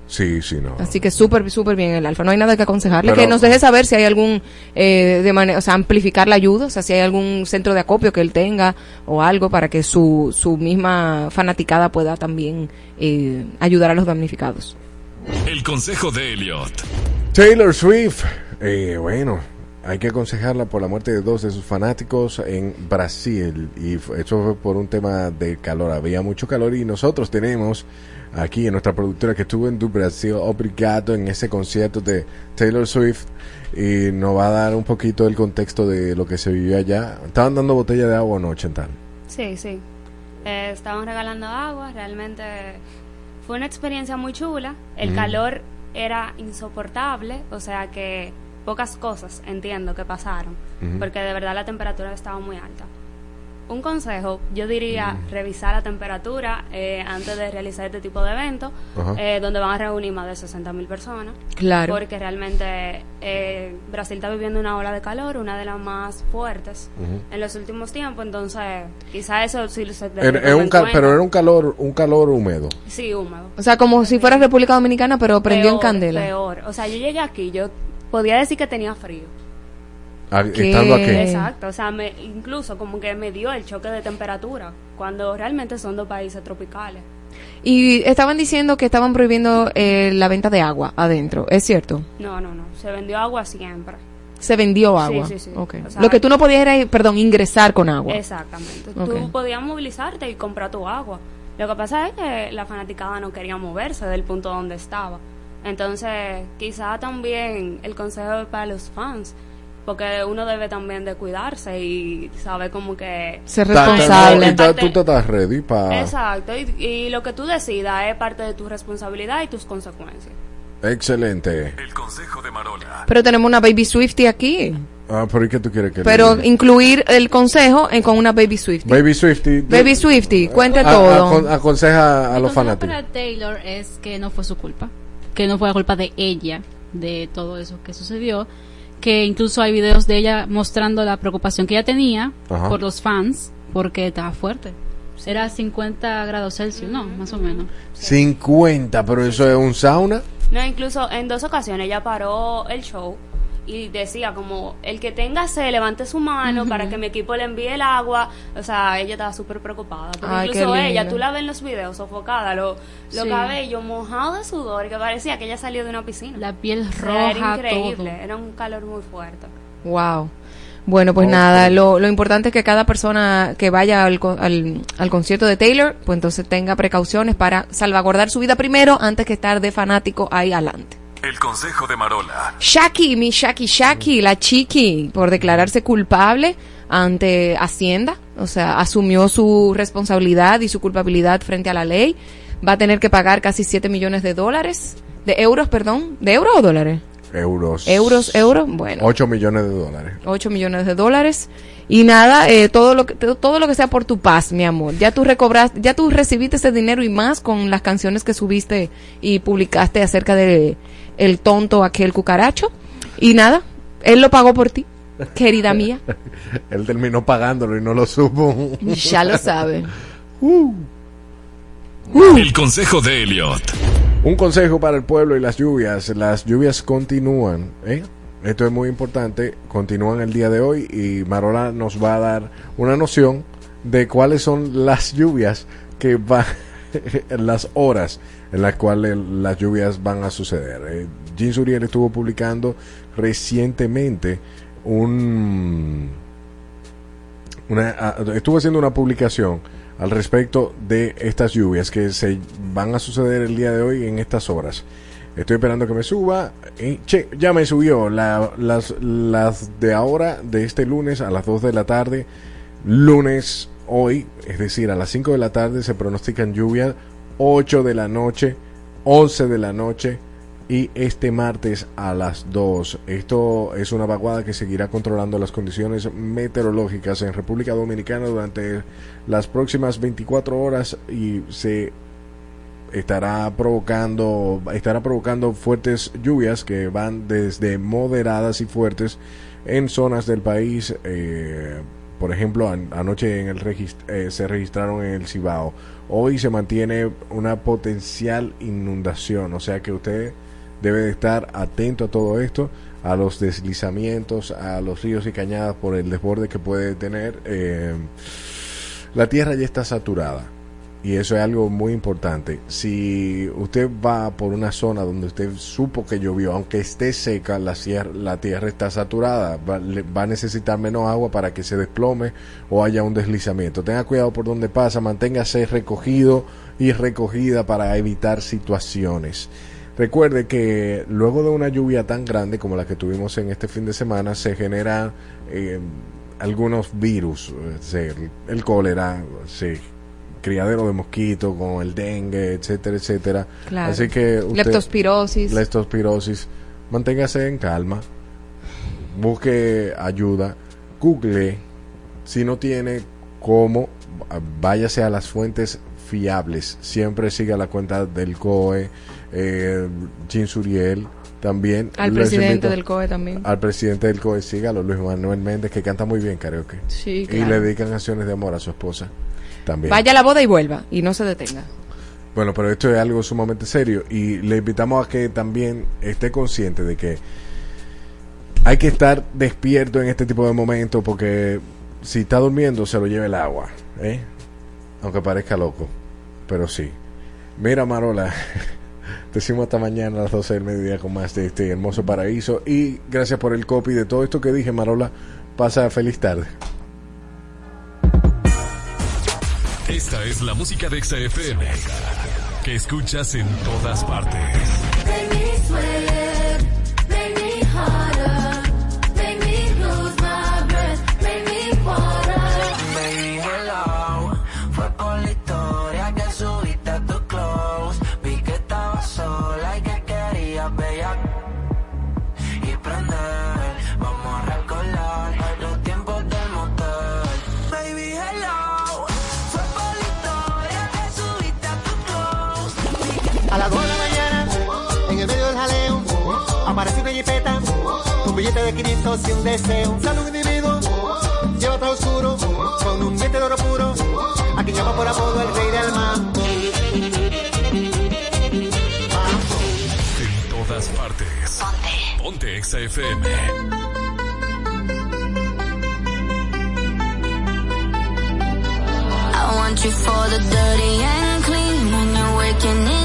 Sí, sí, no. Así que súper, súper bien el Alfa. No hay nada que aconsejarle. Pero- que nos deje saber si hay algún, eh, de manera, o sea, amplificar la ayuda, o sea, si hay algún centro de acopio que él tenga o algo para que su, su misma fanaticada pueda también eh, ayudar a los damnificados. El consejo de Elliot. Taylor Swift, eh, bueno, hay que aconsejarla por la muerte de dos de sus fanáticos en Brasil. Y eso fue por un tema de calor. Había mucho calor y nosotros tenemos aquí en nuestra productora que estuvo en Du Brasil, obrigado en ese concierto de Taylor Swift. Y nos va a dar un poquito el contexto de lo que se vivió allá. ¿Estaban dando botella de agua o no, Chantal? Sí, sí. Eh, estaban regalando agua, realmente fue una experiencia muy chula. El Mm. calor era insoportable, o sea que pocas cosas entiendo que pasaron, porque de verdad la temperatura estaba muy alta. Un consejo, yo diría Mm. revisar la temperatura eh, antes de realizar este tipo de eventos, eh, donde van a reunir más de 60 mil personas. Claro. Porque realmente eh, Brasil está viviendo una ola de calor, una de las más fuertes en los últimos tiempos, entonces quizá eso sí se debe Era- era un cal- pero era un calor, un calor húmedo. Sí, húmedo. O sea, como si fuera República Dominicana, pero prendió en candela. Peor. O sea, yo llegué aquí, yo podía decir que tenía frío. Ah, Estando aquí. Exacto, o sea, me, incluso como que me dio el choque de temperatura, cuando realmente son dos países tropicales. Y estaban diciendo que estaban prohibiendo eh, la venta de agua adentro. ¿Es cierto? No, no, no, se vendió agua siempre. Se vendió Sí, agua. sí, sí. O sea, Lo que tú no podías era, perdón, ingresar con agua. Exactamente. Ok. Tú podías movilizarte y comprar tu agua. Lo que pasa es que la fanaticada no quería moverse del punto donde estaba. Entonces, quizá también el consejo para los fans, porque uno debe también de cuidarse y saber como que... Ser Ta- ta- responsable. y ta- Tú te estás ready para... Exacto, y, y lo que tú decidas es parte de tu responsabilidad y tus consecuencias. Excelente. El consejo de Marola. Pero tenemos una Baby Swifty aquí. Ah, ¿por qué tú quieres que le Pero diga? incluir el consejo en, con una Baby Swifty. Baby Swifty. Baby Swifty, cuente a- todo. acon- aconseja a los fanáticos. para Taylor es que no fue su culpa, que no fue la culpa de ella, de todo eso que sucedió, que incluso hay videos de ella mostrando la preocupación que ella tenía Ajá. por los fans, porque estaba fuerte. Era 50 grados Celsius, no, más o menos. 50, pero eso es un sauna. No, incluso en dos ocasiones ella paró el show y decía como el que tenga sed levante su mano para que mi equipo le envíe el agua o sea ella estaba súper preocupada porque Ay, qué incluso ella tú la ves en los videos sofocada los los Sí. cabellos mojados de sudor que parecía que ella salió de una piscina la piel roja, era increíble todo. era un calor muy fuerte Wow. Bueno, pues nada, lo, lo importante es que cada persona que vaya al, co- al, al concierto de Taylor, pues entonces tenga precauciones para salvaguardar su vida primero antes que estar de fanático ahí adelante. El consejo de Marola. Shaki, mi Shaki Shaki, la chiqui, por declararse culpable ante Hacienda, o sea, asumió su responsabilidad y su culpabilidad frente a la ley. Va a tener que pagar casi 7 millones de dólares, de euros, perdón, ¿de euros o dólares? Euros. Euros, euros, bueno. 8 millones de dólares. 8 millones de dólares y nada eh, todo lo que todo lo que sea por tu paz mi amor ya tú recobras ya tú recibiste ese dinero y más con las canciones que subiste y publicaste acerca de el tonto aquel cucaracho y nada él lo pagó por ti querida mía Él terminó pagándolo y no lo supo. ya lo sabe El consejo de Elliot. Un consejo para el pueblo y las lluvias. Las lluvias continúan. ¿eh? Esto es muy importante. Continúan el día de hoy y Marola nos va a dar una noción de cuáles son las lluvias que van, las horas en las cuales las lluvias van a suceder. Eh, Jean Suriel estuvo publicando recientemente un una, a- estuvo haciendo una publicación al respecto de estas lluvias que se van a suceder el día de hoy en estas horas. Estoy esperando que me suba. Y, che, ya me subió la- las, las de ahora, de este lunes a las 2 de la tarde. Lunes, hoy, es decir, a las 5 de la tarde se pronostican lluvias. 8 de la noche, 11 de la noche y este martes a las 2. Esto es una vaguada que seguirá controlando las condiciones meteorológicas en República Dominicana durante las próximas 24 horas y se estará provocando estará provocando fuertes lluvias que van desde moderadas y fuertes en zonas del país eh, por ejemplo an- anoche en el regist- eh, se registraron en el Cibao. Hoy se mantiene una potencial inundación o sea que usted debe de estar atento a todo esto a los deslizamientos a los ríos y cañadas por el desborde que puede tener eh, la tierra ya está saturada y eso es algo muy importante. Si usted va por una zona donde usted supo que llovió, aunque esté seca, la, cier- la tierra está saturada, va, le- va a necesitar menos agua para que se desplome o haya un deslizamiento. Tenga cuidado por donde pasa, manténgase recogido y recogida para evitar situaciones. Recuerde que luego de una lluvia tan grande como la que tuvimos en este fin de semana, se generan eh, algunos virus, eh, el cólera, se criadero de mosquitos, con el dengue, etcétera, etcétera. Claro. Así que usted, Leptospirosis. leptospirosis, manténgase en calma, busque ayuda, google, si no tiene cómo, váyase a las fuentes fiables, siempre siga la cuenta del COE, eh, Jean Suriel, también. al presidente invito- del COE también Al presidente del COE, sígalo, Luis Manuel Méndez, que canta muy bien karaoke. Sí, Y claro. le dedican canciones de amor a su esposa. También. Vaya a la boda y vuelva y no se detenga. Bueno, pero esto es algo sumamente serio y le invitamos a que también esté consciente de que hay que estar despierto en este tipo de momentos porque si está durmiendo se lo lleva el agua, ¿eh? aunque parezca loco, pero sí. Mira Marola, te decimos hasta mañana a las 12 del mediodía con más de este hermoso paraíso y gracias por el copy de todo esto que dije Marola, pasa feliz tarde. Esta es la música de XFM que escuchas en todas partes. jipeta, un billete de 500 y un deseo. Sale un individuo, lleva todo oscuro, con un diente de oro puro, a quien llama por apodo el rey del mambo. En todas partes. Ponte. Ponte Exa I want you for the dirty and clean when you're waking in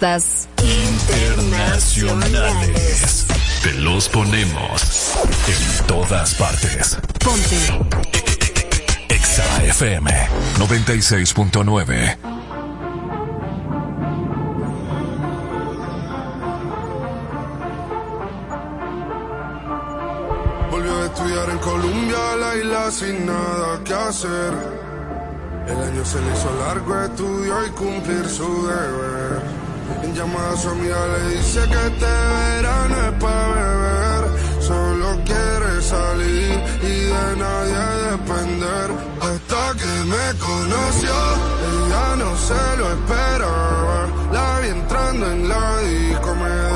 internacionales. Te los ponemos en todas partes. Ponte. Exa FM 96.9. Volvió a estudiar en Colombia, la isla sin nada que hacer. El año se le hizo largo, estudió y cumplir su deber. Llama a su amiga, le dice que este verano es para beber. Solo quiere salir y de nadie depender. Hasta que me conoció, ella no se lo esperaba. La vi entrando en la disco, me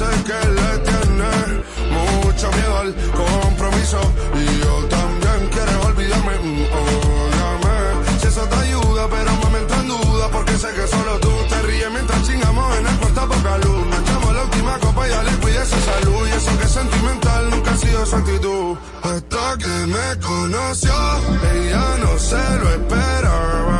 sé que le tiene mucho miedo al compromiso y yo también quiero olvidarme, mm, óyame, si eso te ayuda, pero me entra en duda porque sé que solo tú te ríes mientras chingamos en el cuarto poca luz, nos echamos la última copa y dale cuide su salud. Y eso que es sentimental nunca ha sido su actitud, hasta que me conoció, ella no se lo esperaba,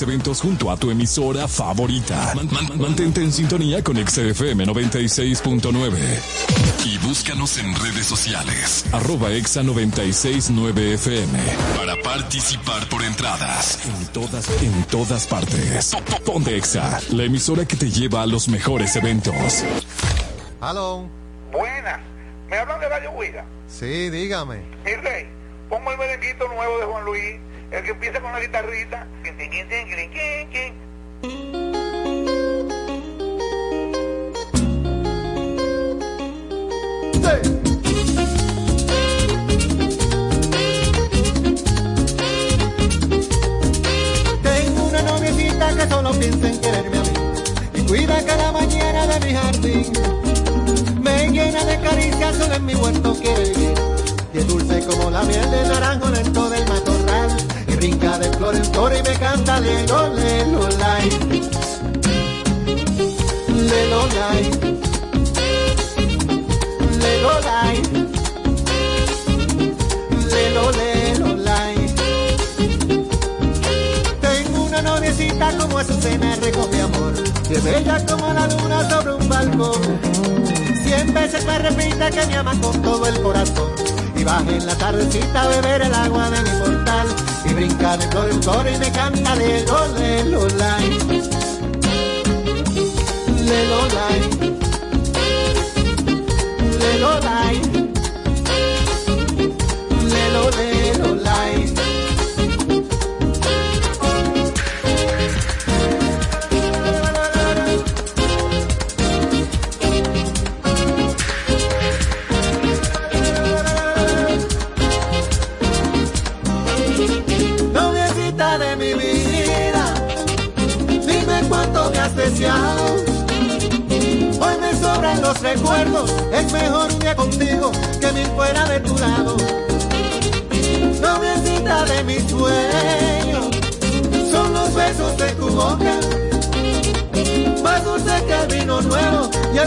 eventos junto a tu emisora favorita. Man- man- mantente en sintonía con XFM 96.9. Y búscanos en redes sociales. Arroba Exa 969 FM. Para participar por entradas. En todas, en todas partes. Po- po- Ponte Exa, la emisora que te lleva a los mejores eventos. Hello. Buenas. ¿Me hablan de Radio Huida? Sí, dígame. Mi rey, pongo el merenguito nuevo de Juan Luis, el que empieza con la guitarrita. Tengo una noviecita que solo piensa en quererme a mí y cuida cada mañana de mi jardín. Me llena de caricias, solo en mi huerto quiere vivir. Y es dulce como la miel de naranjo dentro del matorral. Brinca de flor en flor y me canta lelo, lelo, lai. Lelo, lai. Lelo, lai. Lelo, lelo, lai. Tengo una noviecita como Azucena rico mi amor Que bella como la luna sobre un balcón Cien veces me repite que me ama con todo el corazón Y baja en la tardecita a beber el agua de mi portal Y brinca de flor en flor y me canta de lo, le, lo, lai Le, lo, lai Le, lo,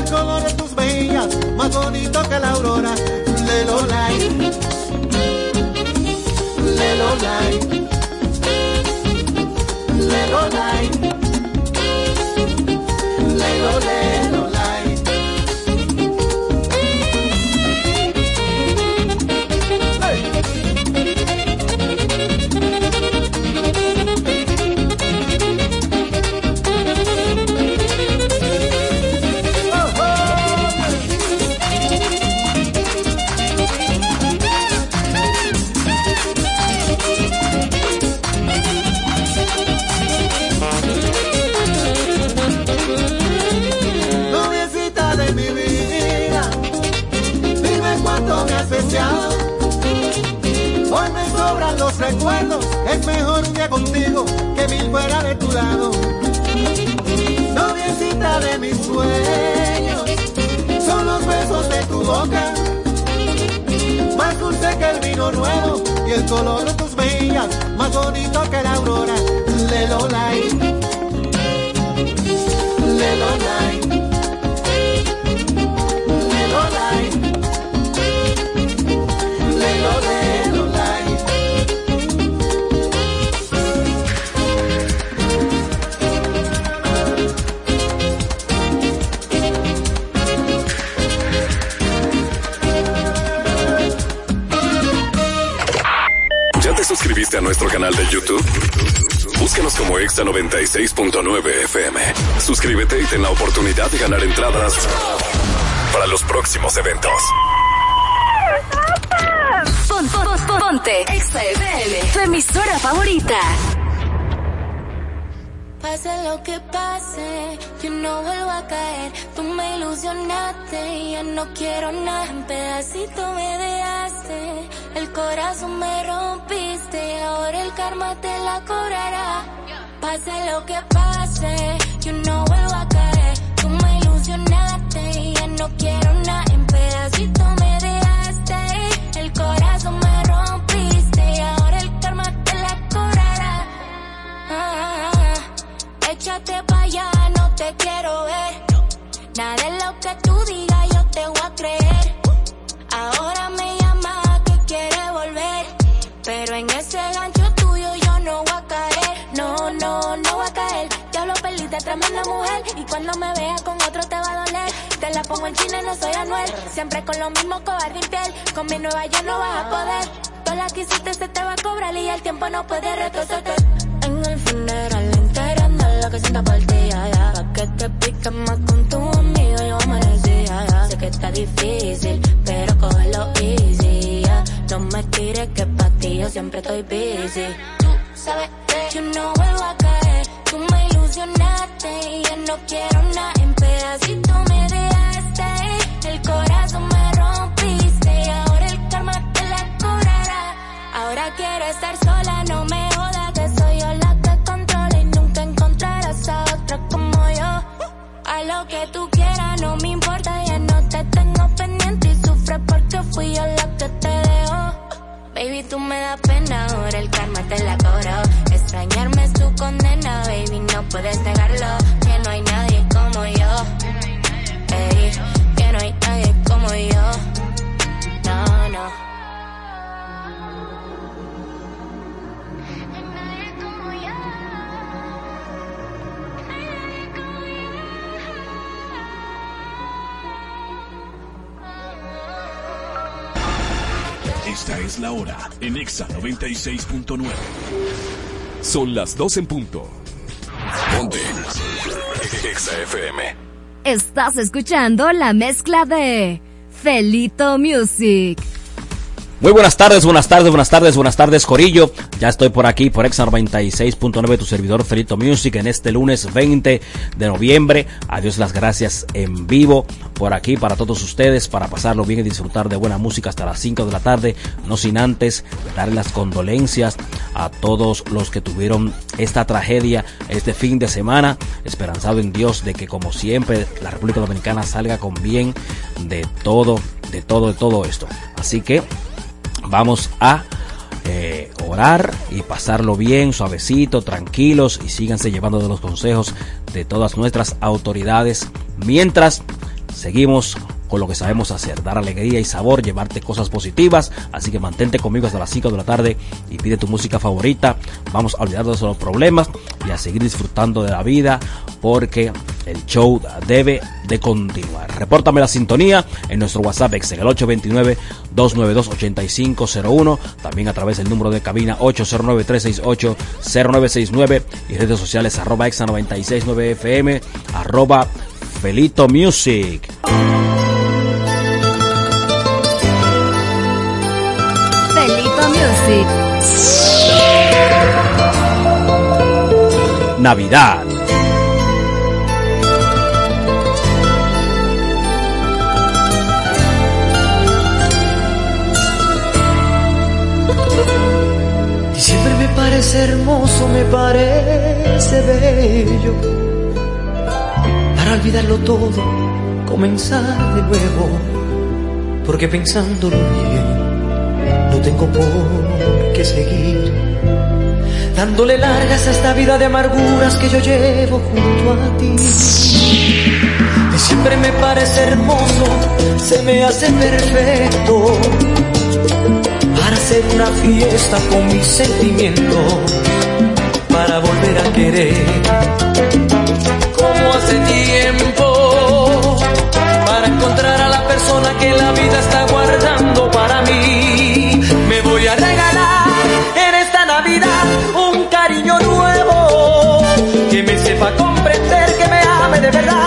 el color de tus mejillas, más bonito que la aurora. Lelo lai, lelo recuerdos, es mejor un día contigo que mil fuera de tu lado. Noviecita sueños son los besos de tu boca, más dulce que el vino nuevo y el color de tus mejillas, más bonito que la aurora. Lelo light, como Exa 96.9 FM. Suscríbete y ten la oportunidad de ganar entradas para los próximos eventos. Pon- pon- pon- ponte Exa FM, tu emisora favorita. Pase lo que pase, yo no vuelvo a caer. Tú me ilusionaste y ya no quiero nada. En pedacito me dejaste, el corazón me rompiste y ahora el karma te la cobrará. Pase lo que pase, yo no vuelvo a caer. Tú me ilusionaste y ya no quiero nada. En pedacito me dejaste, el corazón me rompiste y ahora el karma te la cobrará. Ah, échate pa' allá, no te quiero ver. Nada de lo que Y cuando me veas con otro te va a doler. Te la pongo en China, no soy Anuel. Siempre con lo mismo cobarde infiel. Con mi nueva yo no vas a poder. Toda la que hiciste se te va a cobrar y el tiempo no puede retroceder. En el funeral enterando lo que siento por ti, ya, ya. Que te pique más con tu amigo, yo amanecí, ya. Sé que está difícil, pero cógelo easy. No me tires que pa' ti yo siempre estoy busy. Tú sabes que yo no vuelvo a me ilusionaste y ya no quiero nada. En pedacitos me dejaste, el corazón me rompiste y ahora el karma te la cobrará. Ahora quiero estar sola, no me jodas que soy yo la que controla y nunca encontrarás a otra como yo. A lo que tú quieras, no me importa, ya no te tengo pendiente y sufre porque fui yo la que te dejó. Baby, tú me das pena, ahora el karma te la cobró. Extrañarme es tu condena, baby, no puedes negarlo. Que no hay nadie como yo. Ey, que no hay nadie como yo. No, no. Esta es la hora en Exa 96.9. Son las 2 en punto. Ponte. Exa FM. Estás escuchando la mezcla de Felito Music. Muy buenas tardes, buenas tardes, buenas tardes, buenas tardes, Corillo. Ya estoy por aquí por Exa 96.9, tu servidor Felito Music, en este lunes 20 de noviembre. Adiós las gracias en vivo por aquí para todos ustedes, para pasarlo bien y disfrutar de buena música hasta las 5 de la tarde. No sin antes darle las condolencias a todos los que tuvieron esta tragedia este fin de semana. Esperanzado en Dios de que, como siempre, la República Dominicana salga con bien de todo, de todo, de todo esto. Así que vamos a eh, orar y pasarlo bien, suavecito, tranquilos y síganse llevando de los consejos de todas nuestras autoridades. Mientras seguimos con lo que sabemos hacer, dar alegría y sabor, llevarte cosas positivas, así que mantente conmigo hasta las 5 de la tarde y pide tu música favorita, vamos a olvidarnos de los problemas y a seguir disfrutando de la vida porque el show debe de continuar. Repórtame la sintonía en nuestro WhatsApp en el 829-292-8501, también a través del número de cabina 809-368-0969 y redes sociales arroba exa 969 FM, arroba Felito Music. Felito Music. Navidad. Hermoso, me parece bello. Para olvidarlo todo, comenzar de nuevo, porque pensándolo bien, no tengo por qué seguir, dándole largas a esta vida de amarguras que yo llevo junto a ti. Que siempre me parece hermoso, se me hace perfecto, para hacer una fiesta con mis sentimientos, para volver a querer como hace tiempo para encontrar a la persona que la vida está guardando para mí. Me voy a regalar en esta Navidad un cariño nuevo que me sepa comprender, que me ame de verdad.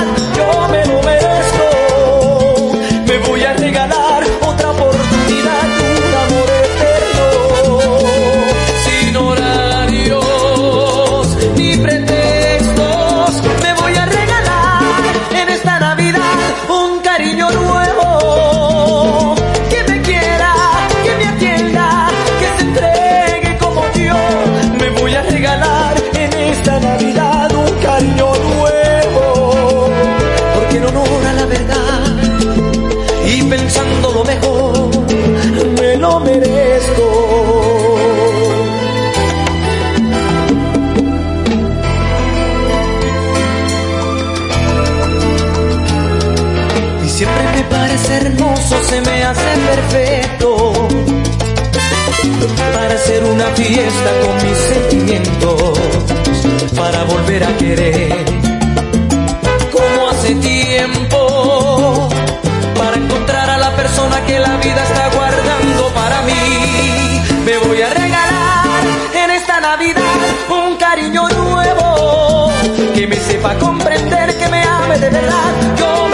Se me hace perfecto para hacer una fiesta con mis sentimientos, para volver a querer como hace tiempo, para encontrar a la persona que la vida está guardando para mí. Me voy a regalar en esta Navidad un cariño nuevo que me sepa comprender, que me ame de verdad. Yo